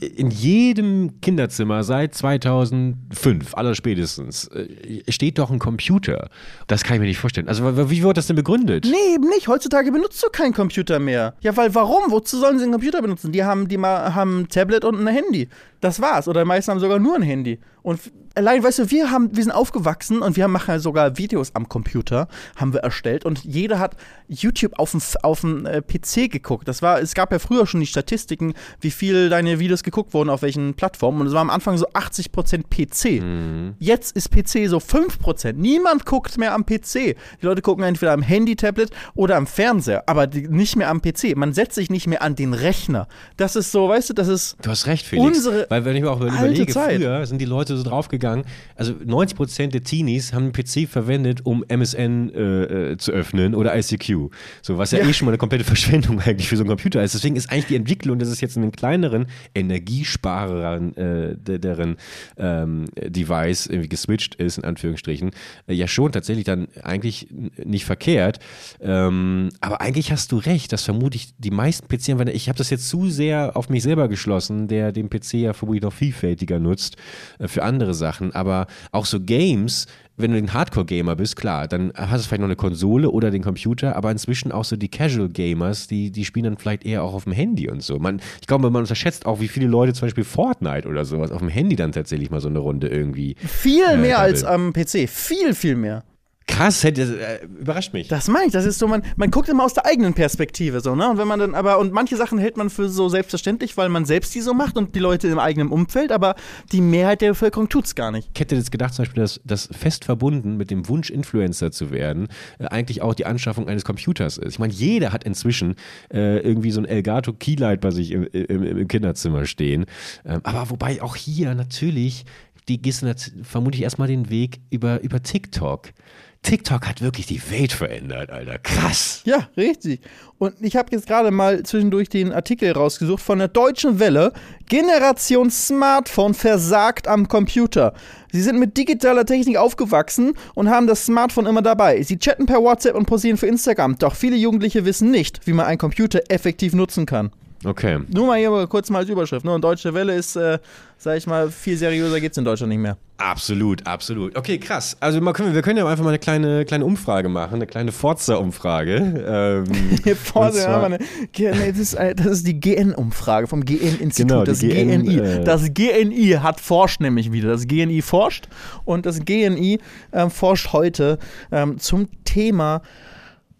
B: in jedem Kinderzimmer seit 2005, allerspätestens, äh, steht doch ein Computer. Das kann ich mir nicht vorstellen. Also, wie wird das denn begründet?
A: Nee, eben nicht. Heutzutage benutzt du keinen Computer mehr. Ja, weil warum? Wozu sollen sie einen Computer benutzen? Die haben, die haben ein Tablet und ein Handy. Das war's. Oder die meisten haben sogar nur ein Handy. Und allein, weißt du, wir haben, wir sind aufgewachsen und wir machen ja sogar Videos am Computer, haben wir erstellt. Und jeder hat YouTube auf dem, auf dem äh, PC geguckt. Das war, es gab ja früher schon die Statistiken, wie viel deine Videos geguckt wurden, auf welchen Plattformen. Und es war am Anfang so 80% PC. Jetzt ist PC so 5%. Niemand guckt mehr am PC. Die Leute gucken entweder am Handy, Tablet oder am Fernseher, aber die, nicht mehr am PC. Man setzt sich nicht mehr an den Rechner. Das ist so, weißt du, das ist.
B: Du hast recht, Felix.
A: Unsere
B: Weil wenn ich mir auch überlege,
A: Zeit.
B: früher sind die Leute so draufgegangen, also 90% der Teenies haben einen PC verwendet, um MSN äh, äh, zu öffnen oder ICQ. So, was ja,
A: Ja.
B: eh schon mal eine komplette Verschwendung eigentlich für so einen Computer ist. Deswegen ist eigentlich die Entwicklung, dass es jetzt einen kleineren, energiespareren äh, de- deren ähm, Device irgendwie geswitcht ist, in Anführungsstrichen, äh, ja schon tatsächlich dann eigentlich nicht verkehrt. Ähm, aber eigentlich hast du recht, dass vermutlich die meisten PC-Anwender, ich habe das jetzt zu sehr auf mich selber geschlossen, der den PC ja vermutlich noch vielfältiger nutzt äh, für andere Sachen. Aber auch so Games, wenn du ein Hardcore-Gamer bist, klar, dann hast du vielleicht noch eine Konsole oder den Computer, aber inzwischen auch so die Casual-Gamers, die, die spielen dann vielleicht eher auch auf dem Handy und so. Man, ich glaube, man unterschätzt auch, wie viele Leute zum Beispiel Fortnite oder sowas auf dem Handy dann tatsächlich mal so eine Runde irgendwie.
A: Viel
B: Äh,
A: mehr als am PC. Viel, viel mehr.
B: Krass, hätte, äh, überrascht mich.
A: Das meine ich, das ist so, man, man guckt immer aus der eigenen Perspektive so, ne? Und wenn man dann, aber, und manche Sachen hält man für so selbstverständlich, weil man selbst die so macht und die Leute im eigenen Umfeld, aber die Mehrheit der Bevölkerung tut es gar nicht.
B: Ich hätte jetzt gedacht, zum Beispiel, dass das fest verbunden mit dem Wunsch, Influencer zu werden, äh, eigentlich auch die Anschaffung eines Computers ist. Ich meine, jeder hat inzwischen äh, irgendwie so ein Elgato Keylight bei sich im, im, im Kinderzimmer stehen. Ähm, aber wobei auch hier natürlich, die gehst du vermutlich erstmal den Weg über, über TikTok. TikTok hat wirklich die Welt verändert, Alter. Krass.
A: Ja, richtig. Und ich habe jetzt gerade mal zwischendurch den Artikel rausgesucht von der Deutschen Welle. Generation Smartphone versagt am Computer. Sie sind mit digitaler Technik aufgewachsen und haben das Smartphone immer dabei. Sie chatten per WhatsApp und posieren für Instagram. Doch viele Jugendliche wissen nicht, wie man einen Computer effektiv nutzen kann.
B: Okay.
A: Nur mal hier kurz mal als Überschrift. Ne? Und Deutsche Welle ist, äh, sag ich mal, viel seriöser geht es in Deutschland nicht mehr.
B: Absolut, absolut. Okay, krass. Also mal können wir, können ja einfach mal eine kleine, kleine Umfrage machen, eine kleine Forza-Umfrage.
A: Ähm, Forza, ja, das, ist, äh, das ist die GN-Umfrage vom GN-Institut. Genau, das GN, GNI. Äh, das GNI hat forscht nämlich wieder. Das GNI forscht und das GNI äh, forscht heute ähm, zum Thema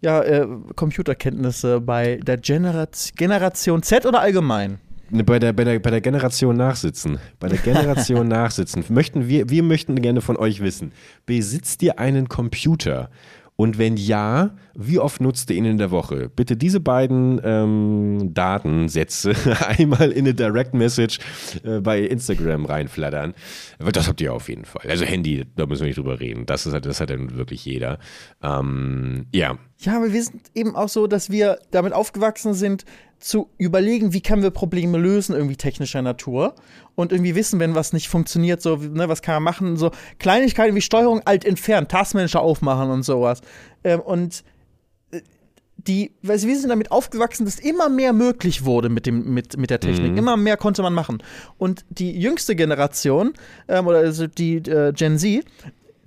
A: ja, äh, Computerkenntnisse bei der Generat Generation Z oder allgemein?
B: Ne, bei der, bei, der, bei der Generation nachsitzen. Bei der Generation nachsitzen. Möchten wir, wir möchten gerne von euch wissen, besitzt ihr einen Computer? Und wenn ja, wie oft nutzt ihr ihn in der Woche? Bitte diese beiden ähm, Datensätze einmal in eine Direct Message äh, bei Instagram reinflattern. Das habt ihr auf jeden Fall. Also Handy, da müssen wir nicht drüber reden. Das, ist, das hat dann wirklich jeder. Ähm, ja.
A: Ja, aber wir sind eben auch so, dass wir damit aufgewachsen sind, zu überlegen, wie können wir Probleme lösen, irgendwie technischer Natur. Und irgendwie wissen, wenn was nicht funktioniert, so, ne, was kann man machen, so Kleinigkeiten wie Steuerung alt entfernen, Taskmanager aufmachen und sowas. Ähm, und äh, die, weil wir sind damit aufgewachsen, dass immer mehr möglich wurde mit, dem, mit, mit der Technik. Mhm. Immer mehr konnte man machen. Und die jüngste Generation, ähm, oder also die äh, Gen Z,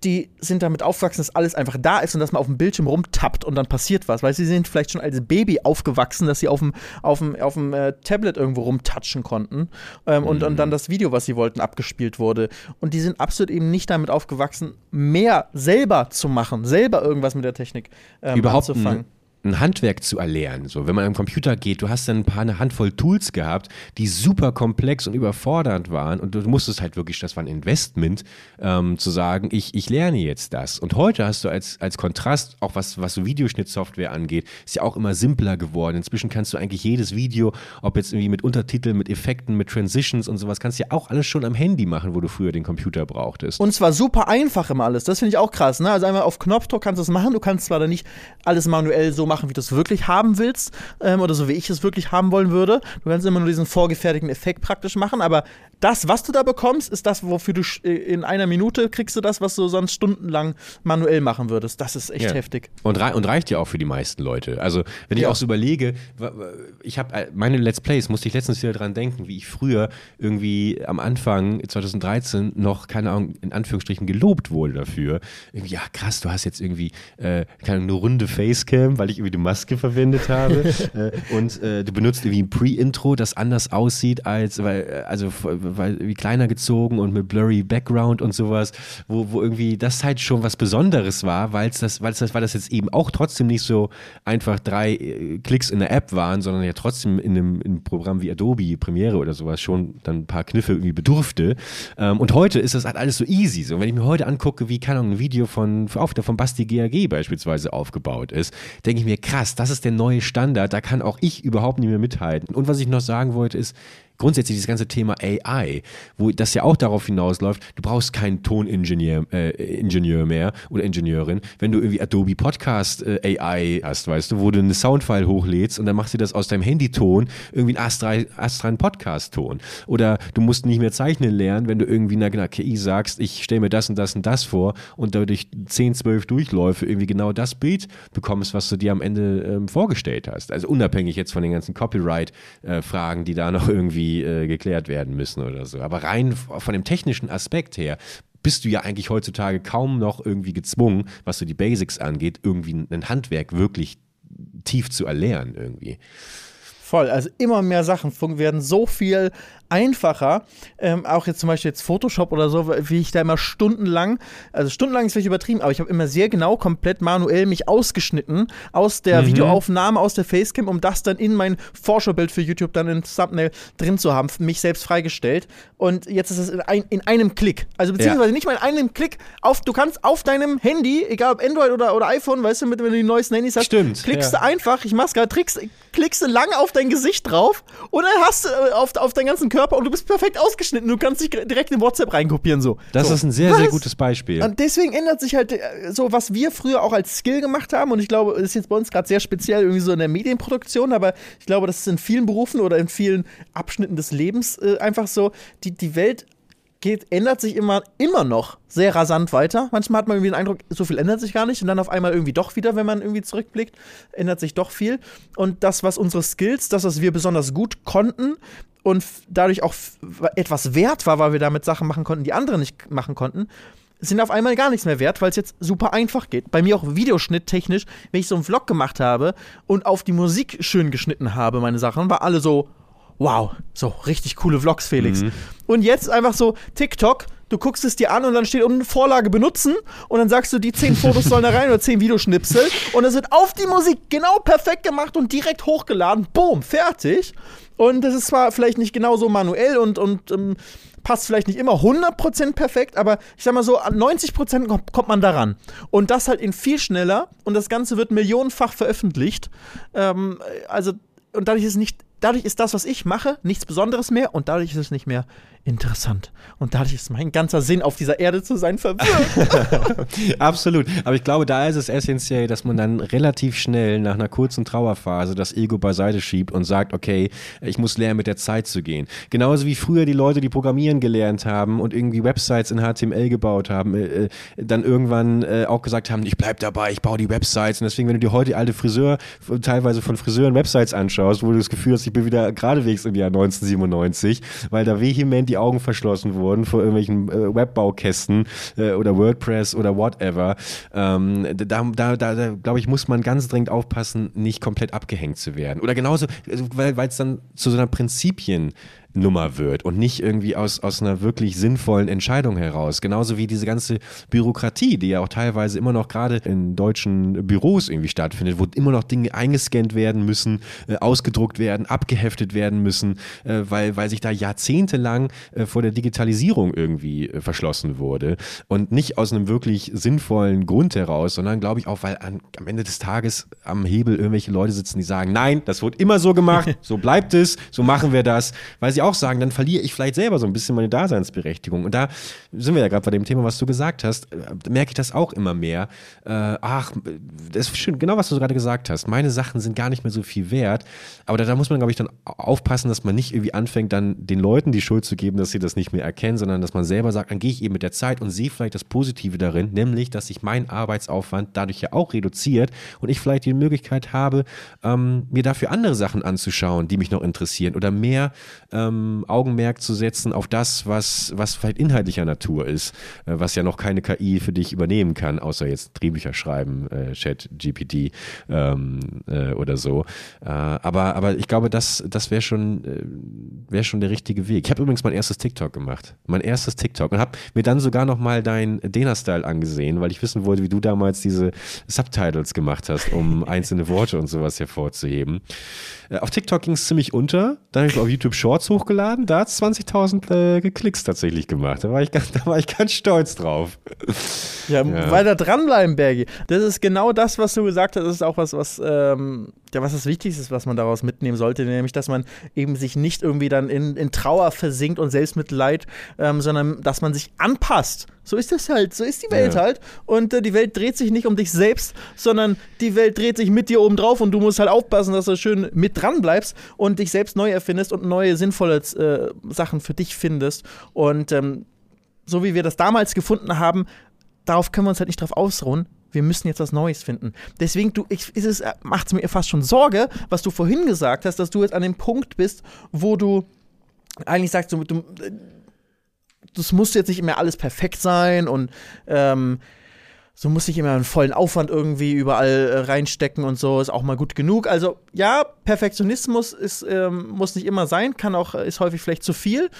A: die sind damit aufgewachsen, dass alles einfach da ist und dass man auf dem Bildschirm rumtappt und dann passiert was. Weil sie sind vielleicht schon als Baby aufgewachsen, dass sie auf dem, auf dem, auf dem äh, Tablet irgendwo rumtatschen konnten ähm, mhm. und, und dann das Video, was sie wollten, abgespielt wurde. Und die sind absolut eben nicht damit aufgewachsen, mehr selber zu machen, selber irgendwas mit der Technik ähm,
B: Überhaupt anzufangen ein Handwerk zu erlernen. So, wenn man am Computer geht, du hast dann ein paar eine Handvoll Tools gehabt, die super komplex und überfordernd waren und du musstest halt wirklich, das war ein Investment, ähm, zu sagen, ich, ich lerne jetzt das. Und heute hast du als, als Kontrast, auch was, was so Videoschnittsoftware angeht, ist ja auch immer simpler geworden. Inzwischen kannst du eigentlich jedes Video, ob jetzt irgendwie mit Untertiteln, mit Effekten, mit Transitions und sowas, kannst du ja auch alles schon am Handy machen, wo du früher den Computer brauchtest.
A: Und zwar super einfach immer alles. Das finde ich auch krass. Ne? Also einmal auf Knopfdruck kannst du es machen. Du kannst zwar dann nicht alles manuell so machen, machen, wie du es wirklich haben willst ähm, oder so wie ich es wirklich haben wollen würde. Du kannst immer nur diesen vorgefertigten Effekt praktisch machen, aber das, was du da bekommst, ist das, wofür du äh, in einer Minute kriegst du das, was du sonst stundenlang manuell machen würdest. Das ist echt ja. heftig.
B: Und, rei und, reicht ja auch für die meisten Leute. Also, wenn ich ja. auch so überlege, ich habe äh, meine Let's Plays, musste ich letztens wieder dran denken, wie ich früher irgendwie am Anfang 2013 noch, keine Ahnung, in Anführungsstrichen gelobt wurde dafür. Irgendwie, ja, krass, du hast jetzt irgendwie äh, keine eine runde Facecam, weil ich irgendwie die Maske verwendet habe. äh, und äh, du benutzt irgendwie ein Pre-Intro, das anders aussieht als, weil, äh, also weil wie kleiner gezogen und mit blurry Background und sowas, wo, wo irgendwie das halt schon was Besonderes war, weil es das, weil es das, weil das jetzt eben auch trotzdem nicht so einfach drei äh, Klicks in der App waren, sondern ja trotzdem in einem, in einem Programm wie Adobe Premiere oder sowas schon dann ein paar Kniffe irgendwie bedurfte. Ähm, und heute ist das halt alles so easy. So, wenn ich mir heute angucke, wie, Ahnung, ein Video von, auf der von Basti GAG beispielsweise aufgebaut ist, denke ich mir, krass, das ist der neue Standard, da kann auch ich überhaupt nicht mehr mithalten. Und was ich noch sagen wollte ist, grundsätzlich dieses ganze Thema AI, wo das ja auch darauf hinausläuft, du brauchst keinen Toningenieur äh, Ingenieur mehr oder Ingenieurin, wenn du irgendwie Adobe Podcast äh, AI hast, weißt du, wo du eine Soundfile hochlädst und dann machst du das aus deinem Handyton irgendwie ein astreinen Podcast-Ton. Oder du musst nicht mehr zeichnen lernen, wenn du irgendwie einer, einer KI sagst, ich stelle mir das und das und das vor und dadurch 10, 12 Durchläufe irgendwie genau das Bild bekommst, was du dir am Ende ähm, vorgestellt hast. Also unabhängig jetzt von den ganzen Copyright-Fragen, äh, die da noch irgendwie irgendwie äh, geklärt werden müssen oder so. Aber rein von dem technischen Aspekt her bist du ja eigentlich heutzutage kaum noch irgendwie gezwungen, was so die Basics angeht, irgendwie ein Handwerk wirklich tief zu erlernen irgendwie.
A: Voll, also immer mehr Sachen werden so viel einfacher, ähm, auch jetzt zum Beispiel jetzt Photoshop oder so, wie ich da immer stundenlang, also stundenlang ist vielleicht übertrieben, aber ich habe immer sehr genau komplett manuell mich ausgeschnitten aus der mhm. Videoaufnahme, aus der Facecam, um das dann in mein Vorschaubild für YouTube dann in Thumbnail drin zu haben, mich selbst freigestellt. Und jetzt ist es in, ein, in einem Klick. Also beziehungsweise ja. nicht mal in einem Klick auf, du kannst auf deinem Handy, egal ob Android oder, oder iPhone, weißt du, mit, wenn du die neuesten Handys hast,
B: Stimmt,
A: klickst ja. du einfach, ich mach's gerade, trickst, klickst du lang auf dein Gesicht drauf und dann hast du äh, auf, auf deinen ganzen Körper und du bist perfekt ausgeschnitten. Du kannst dich direkt in WhatsApp reinkopieren. So.
B: Das
A: so.
B: ist ein sehr, was? sehr gutes Beispiel.
A: Und deswegen ändert sich halt äh, so, was wir früher auch als Skill gemacht haben. Und ich glaube, das ist jetzt bei uns gerade sehr speziell irgendwie so in der Medienproduktion, aber ich glaube, das ist in vielen Berufen oder in vielen Abschnitten des Lebens äh, einfach so. Die, die Welt geht, ändert sich immer, immer noch sehr rasant weiter. Manchmal hat man irgendwie den Eindruck, so viel ändert sich gar nicht und dann auf einmal irgendwie doch wieder, wenn man irgendwie zurückblickt, ändert sich doch viel. Und das, was unsere Skills, das, was wir besonders gut konnten und dadurch auch etwas wert war, weil wir damit Sachen machen konnten, die andere nicht machen konnten, sind auf einmal gar nichts mehr wert, weil es jetzt super einfach geht. Bei mir auch Videoschnitt technisch, wenn ich so einen Vlog gemacht habe und auf die Musik schön geschnitten habe, meine Sachen, war alle so, wow, so richtig coole Vlogs, Felix. Mhm. Und jetzt einfach so TikTok, du guckst es dir an und dann steht unten Vorlage benutzen und dann sagst du, die zehn Fotos sollen da rein oder zehn Videoschnipsel und es wird auf die Musik genau perfekt gemacht und direkt hochgeladen. Boom, fertig. Und das ist zwar vielleicht nicht genau so manuell und, und ähm, passt vielleicht nicht immer 100% perfekt, aber ich sag mal so, an 90% kommt, kommt man daran. Und das halt in viel schneller und das Ganze wird millionenfach veröffentlicht. Ähm, also, und dadurch ist nicht dadurch ist das, was ich mache, nichts Besonderes mehr und dadurch ist es nicht mehr interessant. Und dadurch ist mein ganzer Sinn, auf dieser Erde zu sein, verwirrt.
B: Absolut. Aber ich glaube, da ist es essentiell, dass man dann relativ schnell nach einer kurzen Trauerphase das Ego beiseite schiebt und sagt, okay, ich muss lernen, mit der Zeit zu gehen. Genauso wie früher die Leute, die Programmieren gelernt haben und irgendwie Websites in HTML gebaut haben, äh, äh, dann irgendwann äh, auch gesagt haben, ich bleib dabei, ich baue die Websites. Und deswegen, wenn du dir heute alte Friseur, teilweise von Friseuren Websites anschaust, wo du das Gefühl hast, ich bin wieder geradewegs im Jahr 1997, weil da vehement die Augen verschlossen wurden vor irgendwelchen äh, Webbaukästen äh, oder WordPress oder whatever. Ähm, da, da, da, da glaube ich, muss man ganz dringend aufpassen, nicht komplett abgehängt zu werden. Oder genauso, also, weil es dann zu so einer Prinzipien Nummer wird und nicht irgendwie aus, aus einer wirklich sinnvollen Entscheidung heraus. Genauso wie diese ganze Bürokratie, die ja auch teilweise immer noch gerade in deutschen Büros irgendwie stattfindet, wo immer noch Dinge eingescannt werden müssen, äh, ausgedruckt werden, abgeheftet werden müssen, äh, weil, weil sich da jahrzehntelang äh, vor der Digitalisierung irgendwie äh, verschlossen wurde und nicht aus einem wirklich sinnvollen Grund heraus, sondern glaube ich auch, weil an, am Ende des Tages am Hebel irgendwelche Leute sitzen, die sagen, nein, das wird immer so gemacht, so bleibt es, so machen wir das, weil sie auch sagen, dann verliere ich vielleicht selber so ein bisschen meine Daseinsberechtigung. Und da sind wir ja gerade bei dem Thema, was du gesagt hast, äh, merke ich das auch immer mehr. Äh, ach, das ist schön, genau was du gerade gesagt hast. Meine Sachen sind gar nicht mehr so viel wert. Aber da, da muss man, glaube ich, dann aufpassen, dass man nicht irgendwie anfängt, dann den Leuten die Schuld zu geben, dass sie das nicht mehr erkennen, sondern dass man selber sagt, dann gehe ich eben mit der Zeit und sehe vielleicht das Positive darin, nämlich, dass sich mein Arbeitsaufwand dadurch ja auch reduziert und ich vielleicht die Möglichkeit habe, ähm, mir dafür andere Sachen anzuschauen, die mich noch interessieren oder mehr ähm, ähm, Augenmerk zu setzen auf das, was, was vielleicht inhaltlicher Natur ist, äh, was ja noch keine KI für dich übernehmen kann, außer jetzt Drehbücher schreiben, äh, Chat, GPT ähm, äh, oder so. Äh, aber, aber ich glaube, das, das wäre schon, äh, wär schon der richtige Weg. Ich habe übrigens mein erstes TikTok gemacht. Mein erstes TikTok und habe mir dann sogar noch mal dein Dena-Style angesehen, weil ich wissen wollte, wie du damals diese Subtitles gemacht hast, um einzelne Worte und sowas hervorzuheben. Äh, auf TikTok ging es ziemlich unter. Dann habe ich auf YouTube Shorts hochgeladen. Da hat es 20.000 äh, Klicks tatsächlich gemacht. Da war, ich ganz, da war ich ganz stolz drauf.
A: Ja, ja. weiter dranbleiben, Bergi. Das ist genau das, was du gesagt hast. Das ist auch was, was, ähm, ja, was das Wichtigste ist, was man daraus mitnehmen sollte. Nämlich, dass man eben sich nicht irgendwie dann in, in Trauer versinkt und Selbstmitleid, ähm, sondern dass man sich anpasst. So ist das halt, so ist die Welt ja. halt. Und äh, die Welt dreht sich nicht um dich selbst, sondern die Welt dreht sich mit dir oben drauf und du musst halt aufpassen, dass du schön mit dran bleibst und dich selbst neu erfindest und neue sinnvolle äh, Sachen für dich findest. Und ähm, so wie wir das damals gefunden haben, darauf können wir uns halt nicht drauf ausruhen. Wir müssen jetzt was Neues finden. Deswegen du, macht es mir fast schon Sorge, was du vorhin gesagt hast, dass du jetzt an dem Punkt bist, wo du eigentlich sagst, du, du das muss jetzt nicht mehr alles perfekt sein und ähm, so muss ich immer einen vollen Aufwand irgendwie überall äh, reinstecken und so, ist auch mal gut genug. Also ja, Perfektionismus ist, ähm, muss nicht immer sein, kann auch, ist häufig vielleicht zu viel,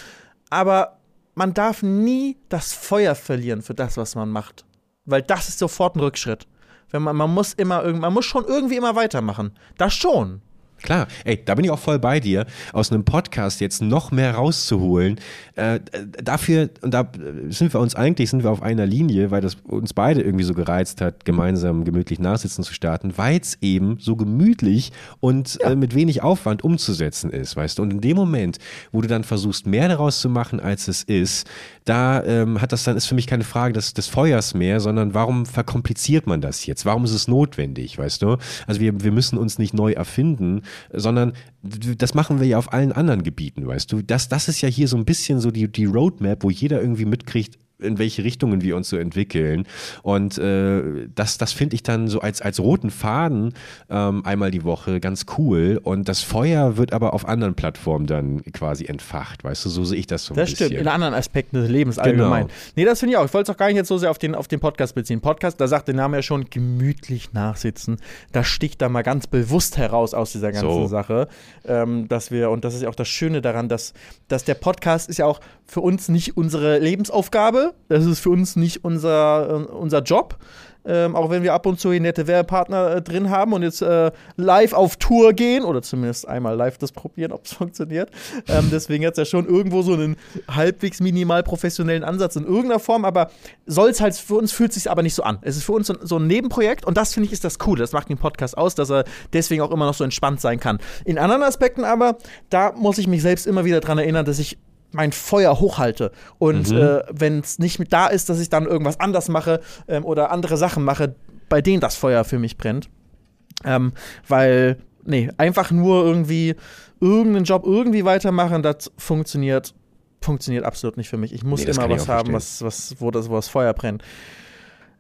A: aber man darf nie das Feuer verlieren für das, was man macht. Weil das ist sofort ein Rückschritt. Wenn man, man muss immer man muss schon irgendwie immer weitermachen. Das schon.
B: Klar, ey, da bin ich auch voll bei dir, aus einem Podcast jetzt noch mehr rauszuholen. Äh, dafür, und da sind wir uns eigentlich, sind wir auf einer Linie, weil das uns beide irgendwie so gereizt hat, gemeinsam gemütlich nachsitzen zu starten, weil es eben so gemütlich und ja. äh, mit wenig Aufwand umzusetzen ist, weißt du. Und in dem Moment, wo du dann versuchst, mehr daraus zu machen, als es ist, da ähm, hat das dann, ist für mich keine Frage des, des Feuers mehr, sondern warum verkompliziert man das jetzt? Warum ist es notwendig, weißt du? Also wir, wir müssen uns nicht neu erfinden, sondern das machen wir ja auf allen anderen Gebieten, weißt du. Das, das ist ja hier so ein bisschen so die, die Roadmap, wo jeder irgendwie mitkriegt, in welche Richtungen wir uns so entwickeln. Und äh, das, das finde ich dann so als, als roten Faden ähm, einmal die Woche ganz cool. Und das Feuer wird aber auf anderen Plattformen dann quasi entfacht, weißt du, so sehe ich das so ein
A: das bisschen. Das stimmt, in anderen Aspekten des Lebens allgemein. Genau. Nee, das finde ich auch. Ich wollte es auch gar nicht jetzt so sehr auf den, auf den Podcast beziehen. Podcast, da sagt der Name ja schon, gemütlich nachsitzen. Das sticht da mal ganz bewusst heraus aus dieser ganzen so. Sache. Ähm, dass wir, und das ist ja auch das Schöne daran, dass, dass der Podcast ist ja auch für uns nicht unsere Lebensaufgabe, das ist für uns nicht unser, äh, unser Job. Ähm, auch wenn wir ab und zu hier nette Werbepartner äh, drin haben und jetzt äh, live auf Tour gehen oder zumindest einmal live das probieren, ob es funktioniert. Ähm, deswegen hat es ja schon irgendwo so einen halbwegs minimal professionellen Ansatz in irgendeiner Form, aber soll es halt für uns fühlt sich aber nicht so an. Es ist für uns so, so ein Nebenprojekt und das finde ich ist das Coole. Das macht den Podcast aus, dass er deswegen auch immer noch so entspannt sein kann. In anderen Aspekten aber, da muss ich mich selbst immer wieder dran erinnern, dass ich mein Feuer hochhalte. Und mhm. äh, wenn es nicht mit da ist, dass ich dann irgendwas anders mache ähm, oder andere Sachen mache, bei denen das Feuer für mich brennt. Ähm, weil, nee, einfach nur irgendwie irgendeinen Job irgendwie weitermachen, das funktioniert, funktioniert absolut nicht für mich. Ich muss nee, immer was haben, was, was, wo, das, wo das Feuer brennt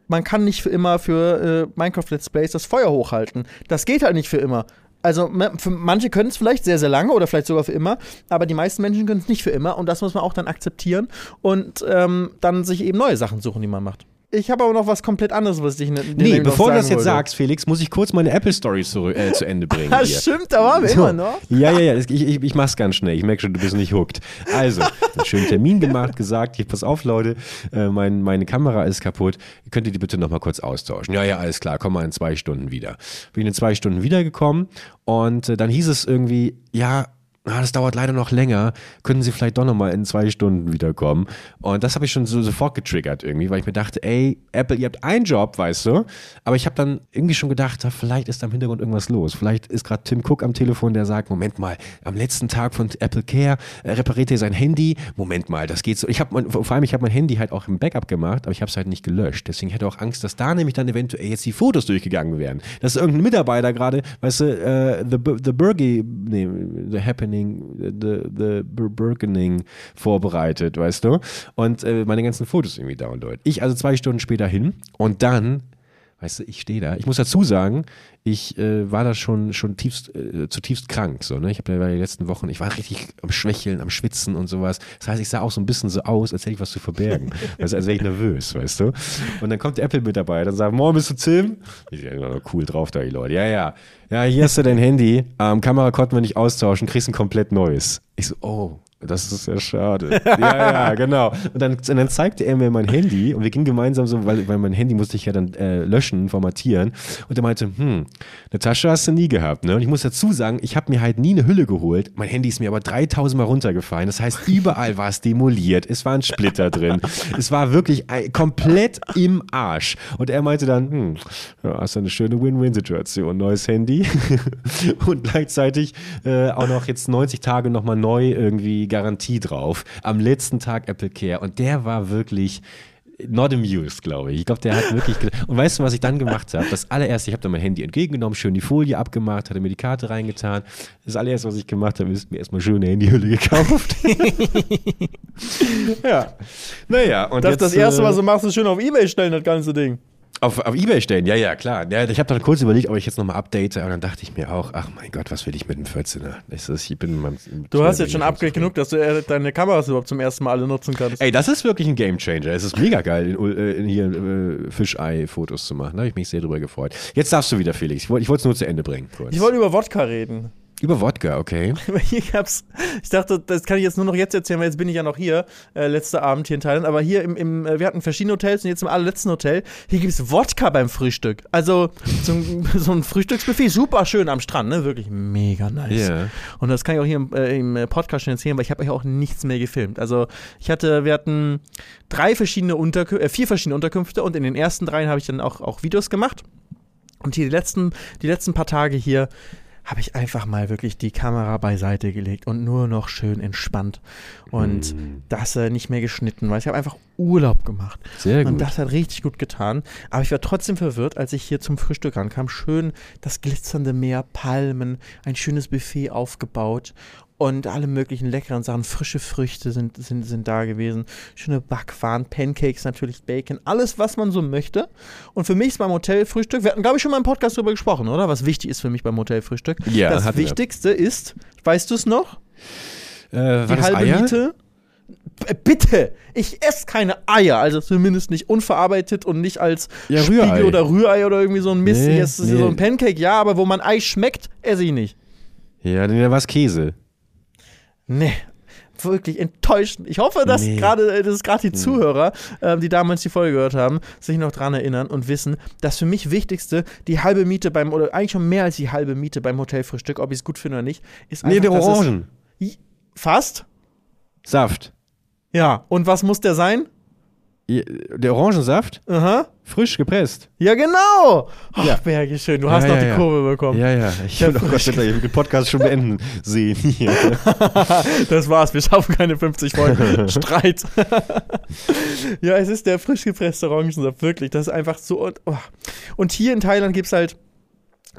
A: man kann nicht für immer für äh, Minecraft Let's Plays das Feuer hochhalten. Das geht halt nicht für immer. Also manche können es vielleicht sehr, sehr lange oder vielleicht sogar für immer, aber die meisten Menschen können es nicht für immer und das muss man auch dann akzeptieren und ähm, dann sich eben neue Sachen suchen, die man macht. Ich habe aber noch was komplett anderes, was ich
B: nicht. Nee, bevor du das jetzt wollte. sagst, Felix, muss ich kurz meine Apple Story zu, äh, zu Ende bringen.
A: das stimmt, da waren wir immer noch.
B: Ja, ja, ja, ich, ich, ich mach's ganz schnell. Ich merke schon, du bist nicht hooked. Also, einen schönen Termin gemacht, gesagt, hier, pass auf, Leute, äh, mein, meine Kamera ist kaputt. Könnt ihr die bitte nochmal kurz austauschen? Ja, ja, alles klar, komm mal in zwei Stunden wieder. Bin in zwei Stunden wiedergekommen und äh, dann hieß es irgendwie, ja, ah, das dauert leider noch länger, können Sie vielleicht doch nochmal in zwei Stunden wiederkommen. Und das habe ich schon so sofort getriggert irgendwie, weil ich mir dachte, ey, Apple, ihr habt einen Job, weißt du, aber ich habe dann irgendwie schon gedacht, vielleicht ist da im Hintergrund irgendwas los. Vielleicht ist gerade Tim Cook am Telefon, der sagt, Moment mal, am letzten Tag von Apple Care äh, repariert er sein Handy. Moment mal, das geht so. Ich habe vor allem, ich habe mein Handy halt auch im Backup gemacht, aber ich habe es halt nicht gelöscht. Deswegen hätte ich auch Angst, dass da nämlich dann eventuell jetzt die Fotos durchgegangen wären. Dass irgendein Mitarbeiter gerade, weißt du, äh, the, the Burgie, nee, the Happening Burgening, the, the Burgening vorbereitet, weißt du? Und äh, meine ganzen Fotos irgendwie dort. Ich also zwei Stunden später hin und dann Weißt du, ich stehe da. Ich muss dazu sagen, ich äh, war da schon, schon tiefst, äh, zutiefst krank. So, ne? Ich habe ja die letzten Wochen, ich war richtig am Schwächeln, am Schwitzen und sowas. Das heißt, ich sah auch so ein bisschen so aus, als hätte ich was zu verbergen. also, als wäre ich nervös, weißt du? Und dann kommt der Apple mit dabei, dann sagt, moin, bist du Tim? Ich ja, cool drauf da, die Leute. Ja, ja. Ja, hier hast du dein Handy. Ähm, Kamera konnten wir nicht austauschen, kriegst ein komplett neues. Ich so, oh, das ist ja schade. ja, ja, genau. Und dann, und dann, zeigte er mir mein Handy und wir gingen gemeinsam so, weil, weil mein Handy musste ich ja dann äh, löschen, formatieren. Und er meinte, hm, eine Tasche hast du nie gehabt, ne? Und ich muss dazu sagen, ich habe mir halt nie eine Hülle geholt. Mein Handy ist mir aber 3000 Mal runtergefallen. Das heißt, überall war es demoliert. Es waren Splitter drin. Es war wirklich ein, komplett im Arsch. Und er meinte dann, hm, ja, hast du eine schöne Win-Win-Situation. Neues Handy und gleichzeitig äh, auch noch jetzt 90 Tage nochmal neu irgendwie Garantie drauf. Am letzten Tag Apple Care. Und der war wirklich not amused, glaube ich. Ich glaube, der hat wirklich. Und weißt du, was ich dann gemacht habe? Das allererste, ich habe dann mein Handy entgegengenommen, schön die Folie abgemacht, hatte mir die Karte reingetan. Das allererste, was ich gemacht habe, ist mir erstmal schön eine Handyhülle gekauft.
A: ja. Naja, und das jetzt, das erste, äh, was du machst, ist schön auf Ebay stellen, das ganze Ding.
B: Auf, auf Ebay stellen, ja, ja, klar. Ja, ich habe dann kurz überlegt, ob ich jetzt nochmal update, aber dann dachte ich mir auch, ach mein Gott, was will ich mit dem 14er? Das ist, ich bin meinem,
A: Du hast jetzt schon Upgrade genug, dass du äh, deine Kameras überhaupt zum ersten Mal alle nutzen kannst.
B: Ey, das ist wirklich ein Gamechanger. Es ist mega geil, in, äh, in hier äh, Fischei-Fotos zu machen. Da habe ich mich sehr drüber gefreut. Jetzt darfst du wieder, Felix. Ich wollte es nur zu Ende bringen. Kurz.
A: Ich wollte über Wodka reden.
B: Über Wodka, okay.
A: Hier gab's, ich dachte, das kann ich jetzt nur noch jetzt erzählen, weil jetzt bin ich ja noch hier, äh, letzter Abend hier in Thailand. Aber hier im, im äh, wir hatten verschiedene Hotels und jetzt im allerletzten Hotel, hier gibt's Wodka beim Frühstück. Also so, ein- so ein Frühstücksbuffet, super schön am Strand, ne? Wirklich mega nice.
B: Ja.
A: Und das kann ich auch hier im, äh, im äh, Podcast schon erzählen, weil ich habe euch auch nichts mehr gefilmt. Also ich hatte, wir hatten drei verschiedene Unterkünfte, äh, vier verschiedene Unterkünfte und in den ersten dreien habe ich dann auch, auch Videos gemacht. Und hier die letzten, die letzten paar Tage hier habe ich einfach mal wirklich die Kamera beiseite gelegt und nur noch schön entspannt und das äh, nicht mehr geschnitten, weil ich habe einfach Urlaub gemacht.
B: Sehr
A: Und
B: gut.
A: das hat richtig gut getan. Aber ich war trotzdem verwirrt, als ich hier zum Frühstück rankam. Schön das glitzernde Meer, Palmen, ein schönes Buffet aufgebaut und alle möglichen leckeren Sachen. Frische Früchte sind, sind, sind da gewesen. Schöne Backwaren, Pancakes natürlich, Bacon, alles, was man so möchte. Und für mich ist beim Hotelfrühstück, wir hatten, glaube ich, schon mal im Podcast darüber gesprochen, oder? Was wichtig ist für mich beim Hotelfrühstück.
B: Ja,
A: das
B: hatten wir.
A: Wichtigste ist, weißt du es noch?
B: Äh,
A: die halbe
B: Eier?
A: Miete. B- Bitte, ich esse keine Eier, also zumindest nicht unverarbeitet und nicht als
B: Ja,
A: Spiegel
B: Rührei.
A: oder Rührei oder irgendwie so ein Mist.
B: Nee,
A: Jetzt ist
B: nee.
A: so ein Pancake, ja, aber wo man Ei schmeckt, esse ich nicht.
B: Ja, dann war es Käse.
A: Nee. Wirklich enttäuschend. Ich hoffe, dass
B: Nee.
A: gerade äh, dass gerade die Zuhörer, ähm, die damals die Folge gehört haben, sich noch dran erinnern und wissen, dass für mich Wichtigste die halbe Miete beim, oder eigentlich schon mehr als die halbe Miete beim Hotelfrühstück, ob ich es gut finde oder nicht, ist
B: Nee,
A: einfach,
B: der
A: dass es-
B: Orangen.
A: Fast?
B: Saft.
A: Ja. Und was muss der sein?
B: Der Orangensaft,
A: Aha.
B: frisch gepresst.
A: Ja, genau. Ach,
B: Ja.
A: Bergi, schön. Du hast
B: Ja,
A: noch
B: ja,
A: die. Kurve bekommen.
B: Ja, ja. Ich habe doch Gott, den Podcast schon beenden sehen hier.
A: Das war's. Wir schaffen keine 50 Folgen. Streit. ja, es ist der frisch gepresste Orangensaft. Wirklich. Das ist einfach so. Und, oh. und hier in Thailand gibt's halt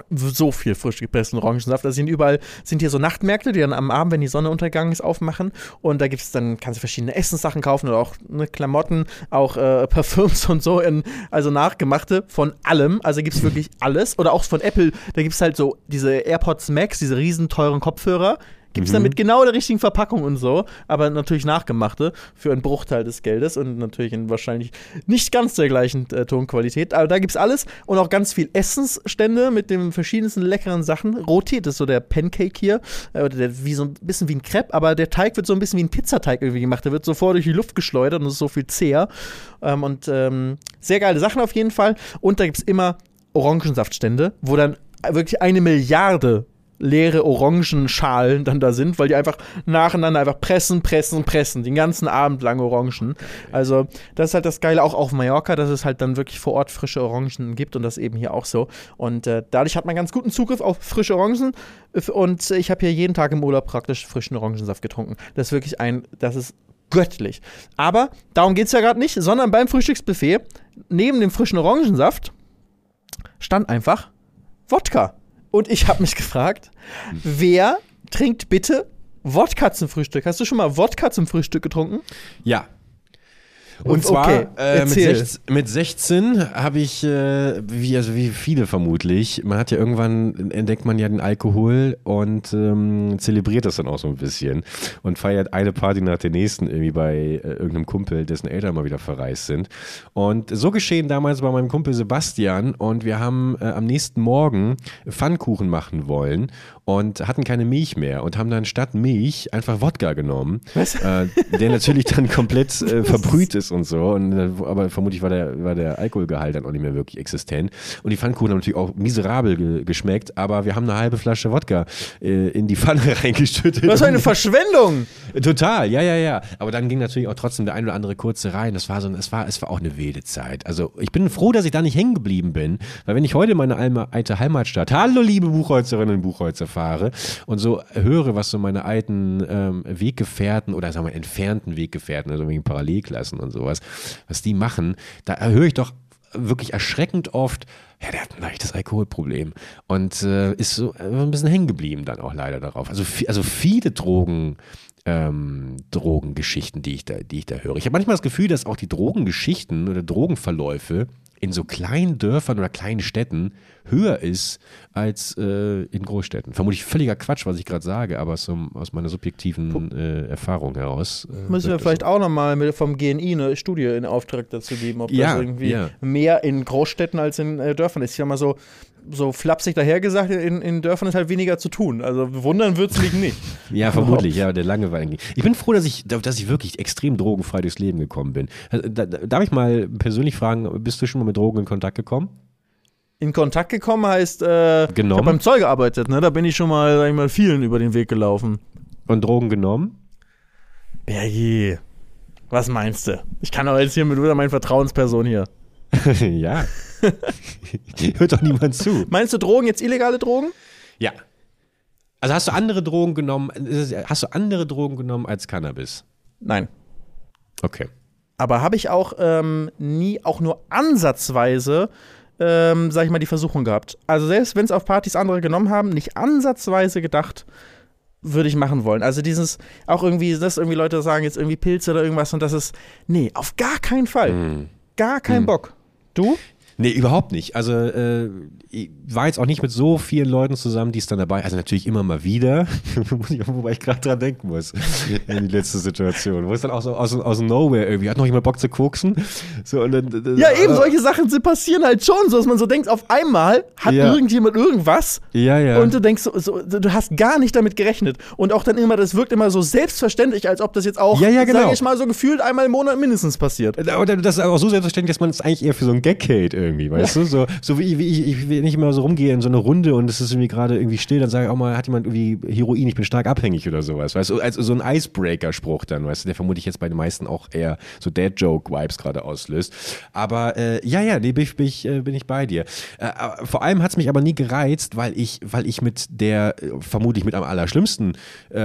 A: so viel frisch gepressten Orangensaft. Da sind überall, sind hier so Nachtmärkte, die dann am Abend, wenn die Sonne untergegangen ist, aufmachen. Und da gibt's dann, kannst du verschiedene Essenssachen kaufen oder auch ne, Klamotten, auch äh, Parfüms und so, in, also nachgemachte von allem. Also gibt's wirklich alles. Oder auch von Apple, da gibt's halt so diese AirPods Max, diese riesen teuren Kopfhörer. Gibt's dann mit genau der richtigen Verpackung und so, aber natürlich nachgemachte für einen Bruchteil des Geldes und natürlich in wahrscheinlich nicht ganz der gleichen äh, Tonqualität. Aber da gibt's alles und auch ganz viel Essensstände mit den verschiedensten leckeren Sachen. Roti, das ist so der Pancake hier, äh, oder der, wie so ein bisschen wie ein Crepe, aber der Teig wird so ein bisschen wie ein Pizzateig irgendwie gemacht. Der wird sofort durch die Luft geschleudert und ist so viel zäher. Ähm, und ähm, sehr geile Sachen auf jeden Fall. Und da gibt's immer Orangensaftstände, wo dann wirklich eine Milliarde leere Orangenschalen dann da sind, weil die einfach nacheinander einfach pressen, pressen, pressen, den ganzen Abend lang Orangen. Also das ist halt das Geile auch auf Mallorca, dass es halt dann wirklich vor Ort frische Orangen gibt und das eben hier auch so. Und äh, dadurch hat man ganz guten Zugriff auf frische Orangen und ich habe hier jeden Tag im Urlaub praktisch frischen Orangensaft getrunken. Das ist wirklich ein, das ist göttlich. Aber darum geht es ja gerade nicht, sondern beim Frühstücksbuffet, neben dem frischen Orangensaft, stand einfach Wodka. Und ich habe mich gefragt, wer trinkt bitte Wodka zum Frühstück? Hast du schon mal Wodka zum Frühstück getrunken?
B: Ja. Und zwar
A: Okay,
B: äh, mit,
A: erzähl.
B: 16, mit 16 habe ich, äh, wie, also wie viele vermutlich, man hat ja irgendwann, entdeckt man ja den Alkohol und ähm, zelebriert das dann auch so ein bisschen und feiert eine Party nach der nächsten irgendwie bei äh, irgendeinem Kumpel, dessen Eltern mal wieder verreist sind. Und so geschehen damals bei meinem Kumpel Sebastian und wir haben äh, am nächsten Morgen Pfannkuchen machen wollen und hatten keine Milch mehr und haben dann statt Milch einfach Wodka genommen, äh, der natürlich dann komplett äh, verbrüht ist und so. Und, äh, aber vermutlich war der, war der Alkoholgehalt dann auch nicht mehr wirklich existent. Und die Pfannkuchen haben natürlich auch miserabel ge geschmeckt, aber wir haben eine halbe Flasche Wodka äh, in die Pfanne reingeschüttet.
A: Was für eine Verschwendung!
B: Total, ja, ja, ja. Aber dann ging natürlich auch trotzdem der ein oder andere kurze rein. Das war so, es war, es war auch eine wilde Zeit. Also ich bin froh, dass ich da nicht hängen geblieben bin, weil wenn ich heute meine alte Heimatstadt, hallo liebe Buchholzerinnen und Buchholzer fahre und so höre, was so meine alten ähm, Weggefährten oder sagen wir entfernten Weggefährten, also wegen Parallelklassen und sowas, was die machen, da höre ich doch wirklich erschreckend oft, ja, der hat ein leichtes Alkoholproblem und äh, ist so äh, ein bisschen hängen geblieben dann auch leider darauf. Also, also viele Drogen, ähm, Drogengeschichten, die ich da, die ich da höre. Ich habe manchmal das Gefühl, dass auch die Drogengeschichten oder Drogenverläufe in so kleinen Dörfern oder kleinen Städten höher ist als äh, in Großstädten. Vermutlich völliger Quatsch, was ich gerade sage, aber aus, aus meiner subjektiven äh, Erfahrung heraus.
A: Äh, Müssen wir vielleicht so. auch nochmal vom GNI eine Studie in Auftrag dazu geben, ob ja, das irgendwie ja. mehr in Großstädten als in äh, Dörfern ist. Ich sag mal so, so flapsig dahergesagt, in, in Dörfern ist halt weniger zu tun. Also wundern wird es mich nicht.
B: ja, vermutlich, ja, der Langeweile. Ich bin froh, dass ich, dass ich wirklich extrem drogenfrei durchs Leben gekommen bin. Also, darf ich mal persönlich fragen, bist du schon mal mit Drogen in Kontakt gekommen?
A: In Kontakt gekommen heißt, äh,
B: ich habe
A: beim Zoll gearbeitet, ne? Da bin ich schon mal, sag ich mal, vielen über den Weg gelaufen.
B: Und Drogen genommen?
A: Bergi, was meinst du? Ich kann doch jetzt hier mit meiner Vertrauensperson hier.
B: ja. Hört doch niemand zu.
A: Meinst du Drogen jetzt illegale Drogen?
B: Ja. Also hast du andere Drogen genommen? Hast du andere Drogen genommen als Cannabis?
A: Nein.
B: Okay.
A: Aber habe ich auch ähm, nie auch nur ansatzweise, ähm, sag ich mal, die Versuchung gehabt. Also selbst wenn es auf Partys andere genommen haben, nicht ansatzweise gedacht, würde ich machen wollen. Also dieses, auch irgendwie, dass irgendwie Leute sagen jetzt irgendwie Pilze oder irgendwas und das ist, nee, auf gar keinen Fall. Mm. Gar keinen mm. Bock. Du?
B: Nee, überhaupt nicht. Also äh, war jetzt auch nicht mit so vielen Leuten zusammen, die es dann dabei, also natürlich immer mal wieder, wobei ich gerade dran denken muss, in die letzte Situation, wo es dann auch so aus, aus Nowhere irgendwie, hat noch jemand Bock zu koksen? So, und
A: dann, ja, eben, solche Sachen passieren halt schon, so dass man so denkt, auf einmal hat ja. irgendjemand irgendwas
B: ja, ja.
A: und du denkst, so, so, du hast gar nicht damit gerechnet. Und auch dann immer, das wirkt immer so selbstverständlich, als ob das jetzt auch,
B: ja, ja, genau.
A: sage ich mal, so gefühlt einmal im Monat mindestens passiert.
B: Aber das ist auch so selbstverständlich, dass man es eigentlich eher für so ein Gag hält irgendwie, weißt ja. du? So, so wie, wie ich, ich will nicht immer so rumgehe in so eine Runde und es ist irgendwie gerade irgendwie still, dann sage ich auch mal, hat jemand irgendwie Heroin, ich bin stark abhängig oder sowas, weißt du? Also so ein Icebreaker-Spruch dann, weißt du, der vermutlich jetzt bei den meisten auch eher so Dad-Joke-Vibes gerade auslöst. Aber äh, ja, ja, nee, bin ich, bin ich, äh, bin ich bei dir. Äh, vor allem hat es mich aber nie gereizt, weil ich, weil ich mit der äh, vermutlich mit am allerschlimmsten äh,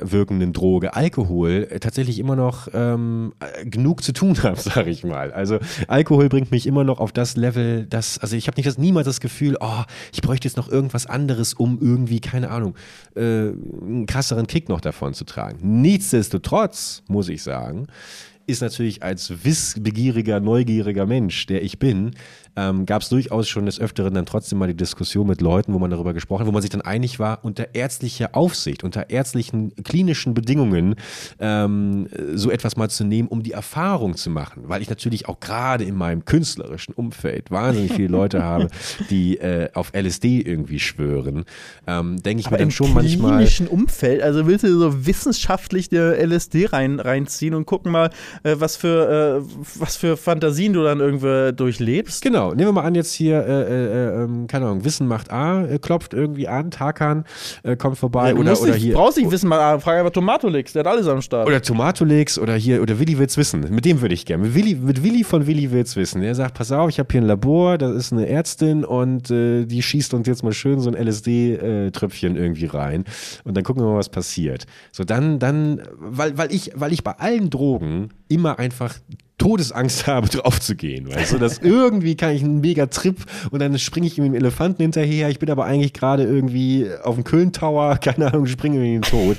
B: wirkenden Droge, Alkohol, äh, tatsächlich immer noch ähm, genug zu tun habe, sag ich mal. Also Alkohol bringt mich immer noch auf das Level, dass, also ich habe nicht das, niemals das Gefühl, oh, ich bräuchte jetzt noch irgendwas anderes, um irgendwie, keine Ahnung, äh, einen krasseren Kick noch davon zu tragen. Nichtsdestotrotz, muss ich sagen, ist natürlich als wissbegieriger, neugieriger Mensch, der ich bin, ähm, gab es durchaus schon des Öfteren dann trotzdem mal die Diskussion mit Leuten, wo man darüber gesprochen hat, wo man sich dann einig war, unter ärztlicher Aufsicht, unter ärztlichen, klinischen Bedingungen ähm, so etwas mal zu nehmen, um die Erfahrung zu machen. Weil ich natürlich auch gerade in meinem künstlerischen Umfeld wahnsinnig viele Leute habe, die äh, auf LSD irgendwie schwören. Ähm, Denke ich
A: Aber
B: mir dann schon
A: manchmal. Im klinischen Umfeld, also willst du so wissenschaftlich der LSD rein, reinziehen und gucken mal, äh, was, für, äh, was für Fantasien du dann irgendwie durchlebst?
B: Genau. Genau, nehmen wir mal an, jetzt hier, äh, äh, ähm, keine Ahnung, Wissen macht A, äh, klopft irgendwie an, Tarkan äh, kommt vorbei
A: ja,
B: oder, oder
A: nicht,
B: hier.
A: brauchst nicht Wissen macht A, frage einfach Tomatolix, der hat alles am Start.
B: Oder Tomatolix oder hier, oder Willi will's wissen. Mit dem würde ich gerne. Mit Willi, mit Willi von Willi will's wissen. Er sagt, pass auf, ich habe hier ein Labor, da ist eine Ärztin und äh, die schießt uns jetzt mal schön so ein LSD-Tröpfchen äh, irgendwie rein und dann gucken wir mal, was passiert. So, dann, dann, weil, weil ich, weil ich bei allen Drogen immer einfach Todesangst habe, drauf zu gehen. Weißt du, dass irgendwie kann ich einen mega Trip und dann springe ich mit dem Elefanten hinterher. Ich bin aber eigentlich gerade irgendwie auf dem Köln Tower, keine Ahnung, springe in den Tod.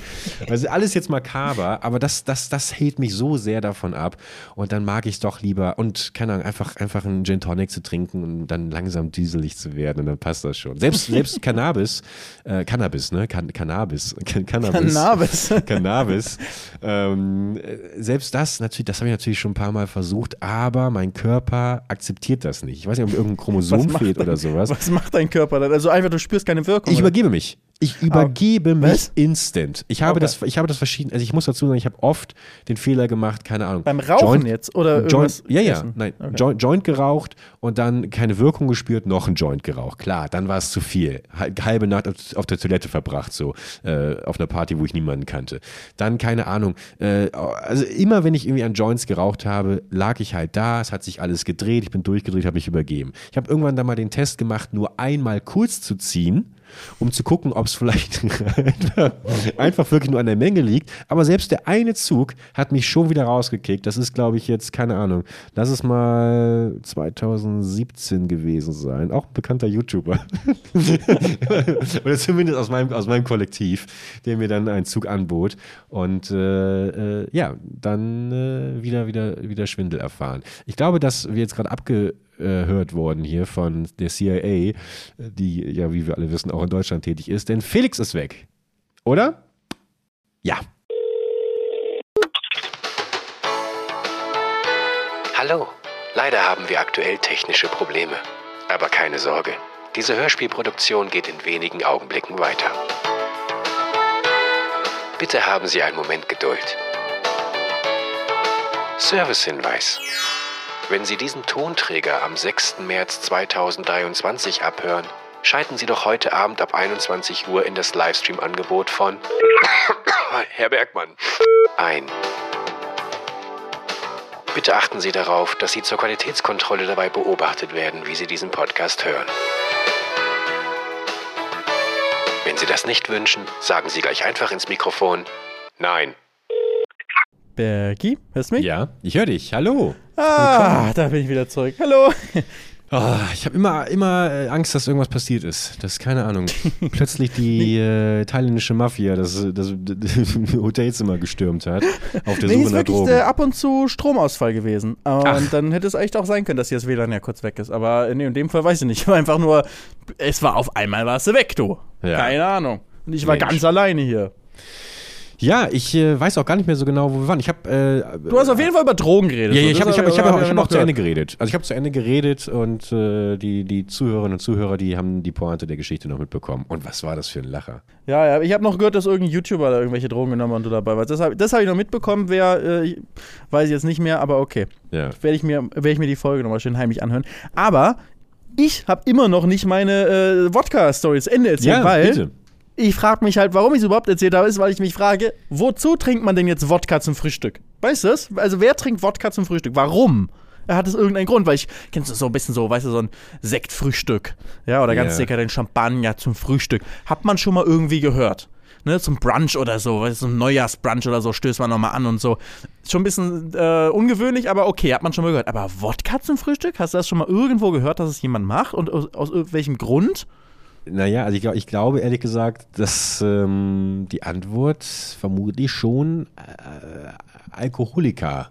B: Also alles jetzt makaber, aber das, das, das hält mich so sehr davon ab. Und dann mag ich es doch lieber und keine Ahnung, einfach, einfach einen Gin Tonic zu trinken und dann langsam dieselig zu werden und dann passt das schon. Selbst, selbst Cannabis, äh, Cannabis, ne? Can Cannabis.
A: Cannabis. Cannabis.
B: Cannabis. Ähm, selbst das natürlich, das habe ich natürlich schon ein paar Mal versucht, aber mein Körper akzeptiert das nicht. Ich weiß nicht, ob irgendein Chromosom fehlt oder sowas.
A: Was macht dein Körper dann? Also einfach, du spürst keine Wirkung.
B: Ich oder? übergebe mich. Ich übergebe mich Was? instant. Ich habe okay. das, ich habe das verschieden, also ich muss dazu sagen, ich habe oft den Fehler gemacht, keine Ahnung.
A: Beim Rauchen Joint, jetzt oder
B: Joint, Ja, ja, essen? nein, okay. Joint, Joint, geraucht und dann keine Wirkung gespürt, noch ein Joint geraucht. Klar, dann war es zu viel. Halbe Nacht auf, der Toilette verbracht, so äh, auf einer Party, wo ich niemanden kannte. Dann keine Ahnung. Äh, also immer, wenn ich irgendwie an Joints geraucht habe, lag ich halt da. Es hat sich alles gedreht. Ich bin durchgedreht, habe mich übergeben. Ich habe irgendwann dann mal den Test gemacht, nur einmal kurz zu ziehen um zu gucken, ob es vielleicht einfach, wirklich nur an der Menge liegt. Aber selbst der eine Zug hat mich schon wieder rausgekickt. Das ist, glaube ich, jetzt, keine Ahnung, lass es mal 2017 gewesen sein. Auch ein bekannter YouTuber. Oder zumindest aus meinem, aus meinem Kollektiv, der mir dann einen Zug anbot. Und äh, äh, ja, dann äh, wieder, wieder, wieder Schwindel erfahren. Ich glaube, dass wir jetzt gerade abge abgehört worden hier von der CIA, die ja, wie wir alle wissen, auch in Deutschland tätig ist. Denn Felix ist weg. Oder? Ja.
C: Hallo. Leider haben wir aktuell technische Probleme. Aber keine Sorge. Diese Hörspielproduktion geht in wenigen Augenblicken weiter. Bitte haben Sie einen Moment Geduld. Servicehinweis. Wenn Sie diesen Tonträger am 6. März 2023 abhören, schalten Sie doch heute Abend ab 21 Uhr in das Livestream-Angebot von Herr Bergmann ein. Bitte achten Sie darauf, dass Sie zur Qualitätskontrolle dabei beobachtet werden, wie Sie diesen Podcast hören. Wenn Sie das nicht wünschen, sagen Sie gleich einfach ins Mikrofon Nein.
A: Bergi, hörst du mich?
B: Ja, ich höre dich. Hallo.
A: Ah, da bin ich wieder zurück. Hallo.
B: Oh, ich habe immer, immer äh, Angst, dass irgendwas passiert ist. Das ist keine Ahnung. Plötzlich die äh, thailändische Mafia das, das, das Hotelzimmer gestürmt hat. Auf der
A: Nee,
B: Suche
A: ist
B: nach
A: wirklich
B: Drogen.
A: äh, ab und zu Stromausfall gewesen. Und
B: Ach.
A: dann hätte es echt auch sein können, dass hier das WLAN ja kurz weg ist. Aber nee, in dem Fall weiß ich nicht. War einfach nur, es war auf einmal warst du weg, du.
B: Ja.
A: Keine Ahnung. Und ich war
B: Mensch.
A: ganz alleine hier.
B: Ja, ich äh, weiß auch gar nicht mehr so genau, wo wir waren. Ich habe äh,
A: Du hast auf jeden Fall über Drogen geredet.
B: Ja, ja, ich habe ich hab, ich hab, ich hab
A: noch
B: auch zu Ende geredet. Also ich habe zu Ende geredet und äh, die, die Zuhörerinnen und Zuhörer, die haben die Pointe der Geschichte noch mitbekommen. Und was war das für ein Lacher?
A: Ja, ja, ich habe noch gehört, dass irgendein YouTuber da irgendwelche Drogen genommen hat und du dabei warst. Das habe das hab ich noch mitbekommen, wer, äh, ich- weiß ich jetzt nicht mehr, aber okay.
B: Ja.
A: Werde ich, mir, werd ich mir die Folge nochmal schön heimlich anhören. Aber ich habe immer noch nicht meine äh, Wodka-Story zu Ende erzählt,
B: Ja,
A: weil
B: bitte.
A: Ich frage mich halt, warum ich es überhaupt erzählt habe, ist, weil ich mich frage, wozu trinkt man denn jetzt Wodka zum Frühstück? Weißt du das? Also wer trinkt Wodka zum Frühstück? Warum? Hat es irgendeinen Grund? Weil ich, kennst du so ein bisschen so, weißt du, so ein Sektfrühstück. Ja, oder ganz sicher den Champagner zum Frühstück. Hat man schon mal irgendwie gehört. Ne, zum Brunch oder so, weißt du, zum Neujahrsbrunch oder so, stößt man nochmal an und so. Schon ein bisschen äh, ungewöhnlich, aber okay, hat man schon mal gehört. Aber Wodka zum Frühstück? Hast du das schon mal irgendwo gehört, dass es jemand macht? Und aus, aus welchem Grund?
B: Naja, also ich, ich glaube ehrlich gesagt, dass ähm, die Antwort vermutlich schon äh, Alkoholiker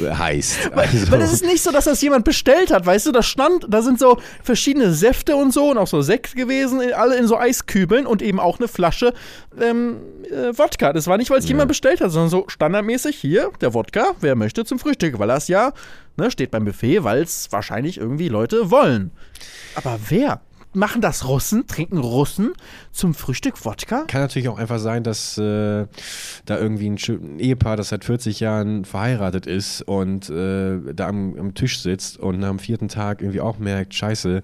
B: heißt. Also,
A: Weil es ist nicht so, dass das jemand bestellt hat, weißt du, da stand, da sind so verschiedene Säfte und so und auch so Sekt gewesen, alle in so Eiskübeln und eben auch eine Flasche ähm, äh, Wodka. Das war nicht, weil es jemand bestellt hat, sondern so standardmäßig hier, der Wodka, wer möchte zum Frühstück, weil das ja, ne, steht beim Buffet, weil es wahrscheinlich irgendwie Leute wollen. Aber wer? Machen das Russen? Trinken Russen zum Frühstück Wodka?
B: Kann natürlich auch einfach sein, dass äh, da irgendwie ein, Ehepaar, das seit 40 Jahren verheiratet ist und äh, da am, am Tisch sitzt und am vierten Tag irgendwie auch merkt, scheiße,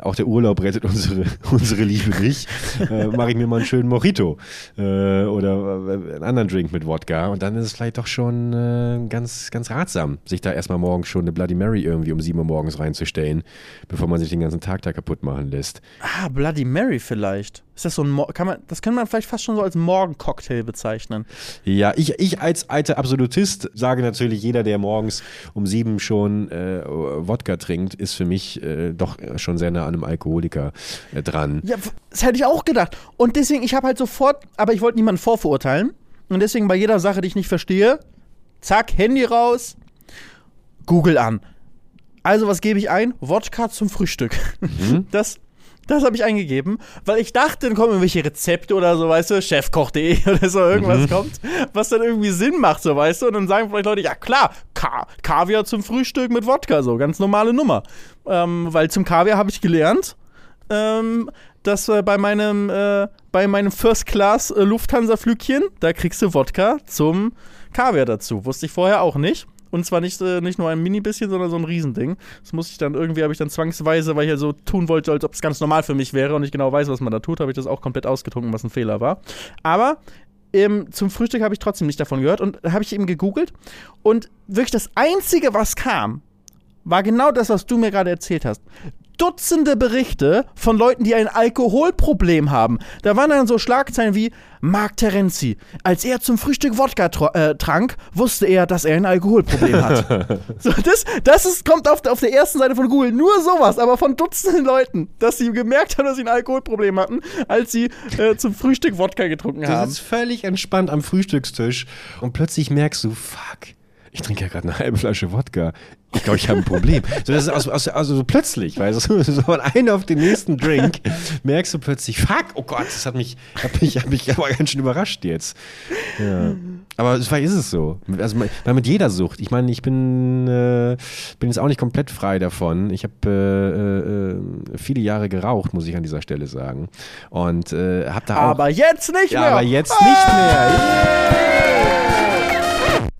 B: auch der Urlaub rettet unsere, unsere Liebe nicht. Äh, Mache ich mir mal einen schönen Mojito äh, oder äh, einen anderen Drink mit Wodka und dann ist es vielleicht doch schon äh, ganz, ganz ratsam, sich da erstmal morgens schon eine Bloody Mary irgendwie um 7 Uhr morgens reinzustellen, bevor man sich den ganzen Tag da kaputt machen lässt.
A: Ah, Bloody Mary vielleicht. Ist das so ein Mor kann man das kann man vielleicht fast schon so als Morgencocktail bezeichnen.
B: Ja, ich, ich als alter Absolutist sage natürlich, jeder, der morgens um sieben schon äh, Wodka trinkt, ist für mich äh, doch schon sehr nah an einem Alkoholiker äh, dran.
A: Ja, das hätte ich auch gedacht. Und deswegen, ich habe halt sofort, aber ich wollte niemanden vorverurteilen. Und deswegen bei jeder Sache, die ich nicht verstehe, zack, Handy raus, Google an. Also, was gebe ich ein? Wodka zum Frühstück. Das, das habe ich eingegeben, weil ich dachte, dann kommen irgendwelche Rezepte oder so, weißt du, chefkoch.de oder so, irgendwas kommt, was dann irgendwie Sinn macht, so, weißt du, und dann sagen vielleicht Leute, ja klar, Ka Kaviar zum Frühstück mit Wodka, so, ganz normale Nummer. Ähm, weil zum Kaviar habe ich gelernt, ähm, dass äh, bei meinem, äh, bei meinem First Class äh, da kriegst du Wodka zum Kaviar dazu. Wusste ich vorher auch nicht. Und zwar nicht, äh, nicht nur ein Mini-bisschen, sondern so ein Riesending. Das musste ich dann irgendwie, habe ich dann zwangsweise, weil ich ja so tun wollte, als ob es ganz normal für mich wäre und ich genau weiß, was man da tut, habe ich das auch komplett ausgetrunken, was ein Fehler war. Aber ähm, zum Frühstück habe ich trotzdem nicht davon gehört und habe ich eben gegoogelt. Und wirklich das Einzige, was kam, war genau das, was du mir gerade erzählt hast. Dutzende Berichte von Leuten, die ein Alkoholproblem haben. Da waren dann so Schlagzeilen wie Mark Terenzi. Als er zum Frühstück Wodka äh, trank, wusste er, dass er ein Alkoholproblem hat. so, das das ist, kommt auf, auf der ersten Seite von Google. Nur sowas, aber von Dutzenden Leuten, dass sie gemerkt haben, dass sie ein Alkoholproblem hatten, als sie äh, zum Frühstück Wodka getrunken
B: Du
A: haben.
B: sitzt völlig entspannt am Frühstückstisch und plötzlich merkst du, fuck, ich trinke ja gerade eine halbe Flasche Wodka. Ich glaube, ich habe ein Problem. So, das ist aus, aus, also so plötzlich, weißt du, so von einem auf den nächsten Drink merkst du plötzlich, fuck, oh Gott, das hat mich, hat mich, hat mich aber ganz schön überrascht jetzt. Ja. Aber vielleicht ist es so. Also weil mit jeder Sucht. Ich meine, ich bin, äh, bin jetzt auch nicht komplett frei davon. Ich habe äh, äh, viele Jahre geraucht, muss ich an dieser Stelle sagen. Und äh, habe da auch.
A: Aber jetzt nicht
B: ja,
A: mehr.
B: aber jetzt nicht mehr.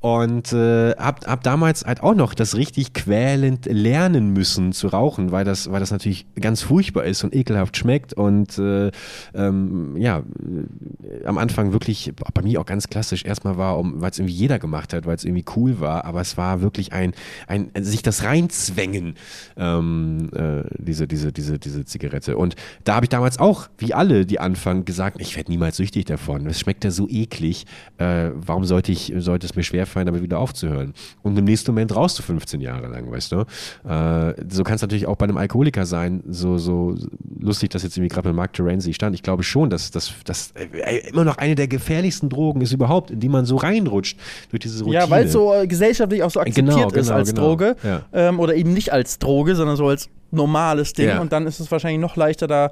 B: Und äh, hab, hab damals halt auch noch das richtig quälend lernen müssen zu rauchen, weil das, weil das natürlich ganz furchtbar ist und ekelhaft schmeckt. Und äh, ähm, ja, äh, am Anfang wirklich bei mir auch ganz klassisch erstmal war, um, weil es irgendwie jeder gemacht hat, weil es irgendwie cool war, aber es war wirklich ein, ein sich das reinzwängen, ähm, äh, diese, diese, diese, diese Zigarette. Und da habe ich damals auch, wie alle, die anfangen, gesagt, ich werde niemals süchtig davon. Es schmeckt ja so eklig. Äh, warum sollte ich, sollte es mir schwerfallen, damit wieder aufzuhören? Und im nächsten Moment rauchst du 15 Jahre lang, weißt du? Äh, so kann es natürlich auch bei einem Alkoholiker sein. So, so lustig, dass jetzt irgendwie gerade mit Mark Terenzi stand. Ich glaube schon, dass das äh, immer noch eine der gefährlichsten Drogen ist überhaupt, in die man so reinrutscht durch diese Routine.
A: Ja, weil es so äh, gesellschaftlich auch so akzeptiert
B: Genau,
A: ist
B: genau,
A: als
B: genau.
A: Droge.
B: Ja.
A: Ähm, oder eben nicht als Droge, sondern so als normales Ding.
B: Ja.
A: Und dann ist es wahrscheinlich noch leichter, da,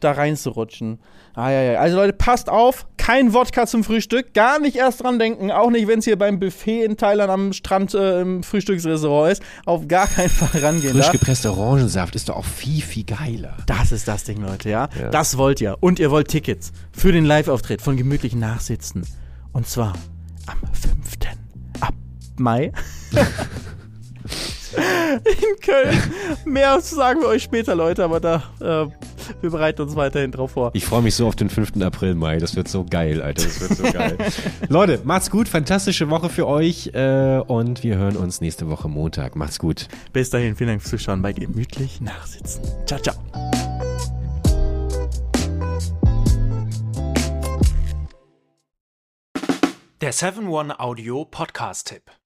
A: da reinzurutschen. Ah, ja, ja. Also Leute, passt auf, kein Wodka zum Frühstück. Gar nicht erst dran denken. Auch nicht, wenn es hier beim Buffet in Thailand am Strand äh, im Frühstücksrestaurant ist. Auf gar keinen Fall rangehen.
B: Frisch gepresster Orangensaft ist doch auch viel, viel geiler.
A: Das ist das Ding, Leute, ja?
B: Ja.
A: Das wollt ihr. Und ihr wollt Tickets für den Live-Auftritt von gemütlichen Nachsitzen. Und zwar am 5. Ab Mai. In Köln. Mehr sagen wir euch später, Leute, aber da, äh, wir bereiten uns weiterhin drauf vor.
B: Ich freue mich so auf den 5. April, Mai. Das wird so geil, Alter. Das wird so geil. Leute, macht's gut. Fantastische Woche für euch. Äh, und wir hören uns nächste Woche Montag. Macht's gut.
A: Bis dahin, vielen Dank fürs Zuschauen bei Gemütlich Nachsitzen. Ciao, ciao.
D: Der 7-One-Audio-Podcast-Tipp.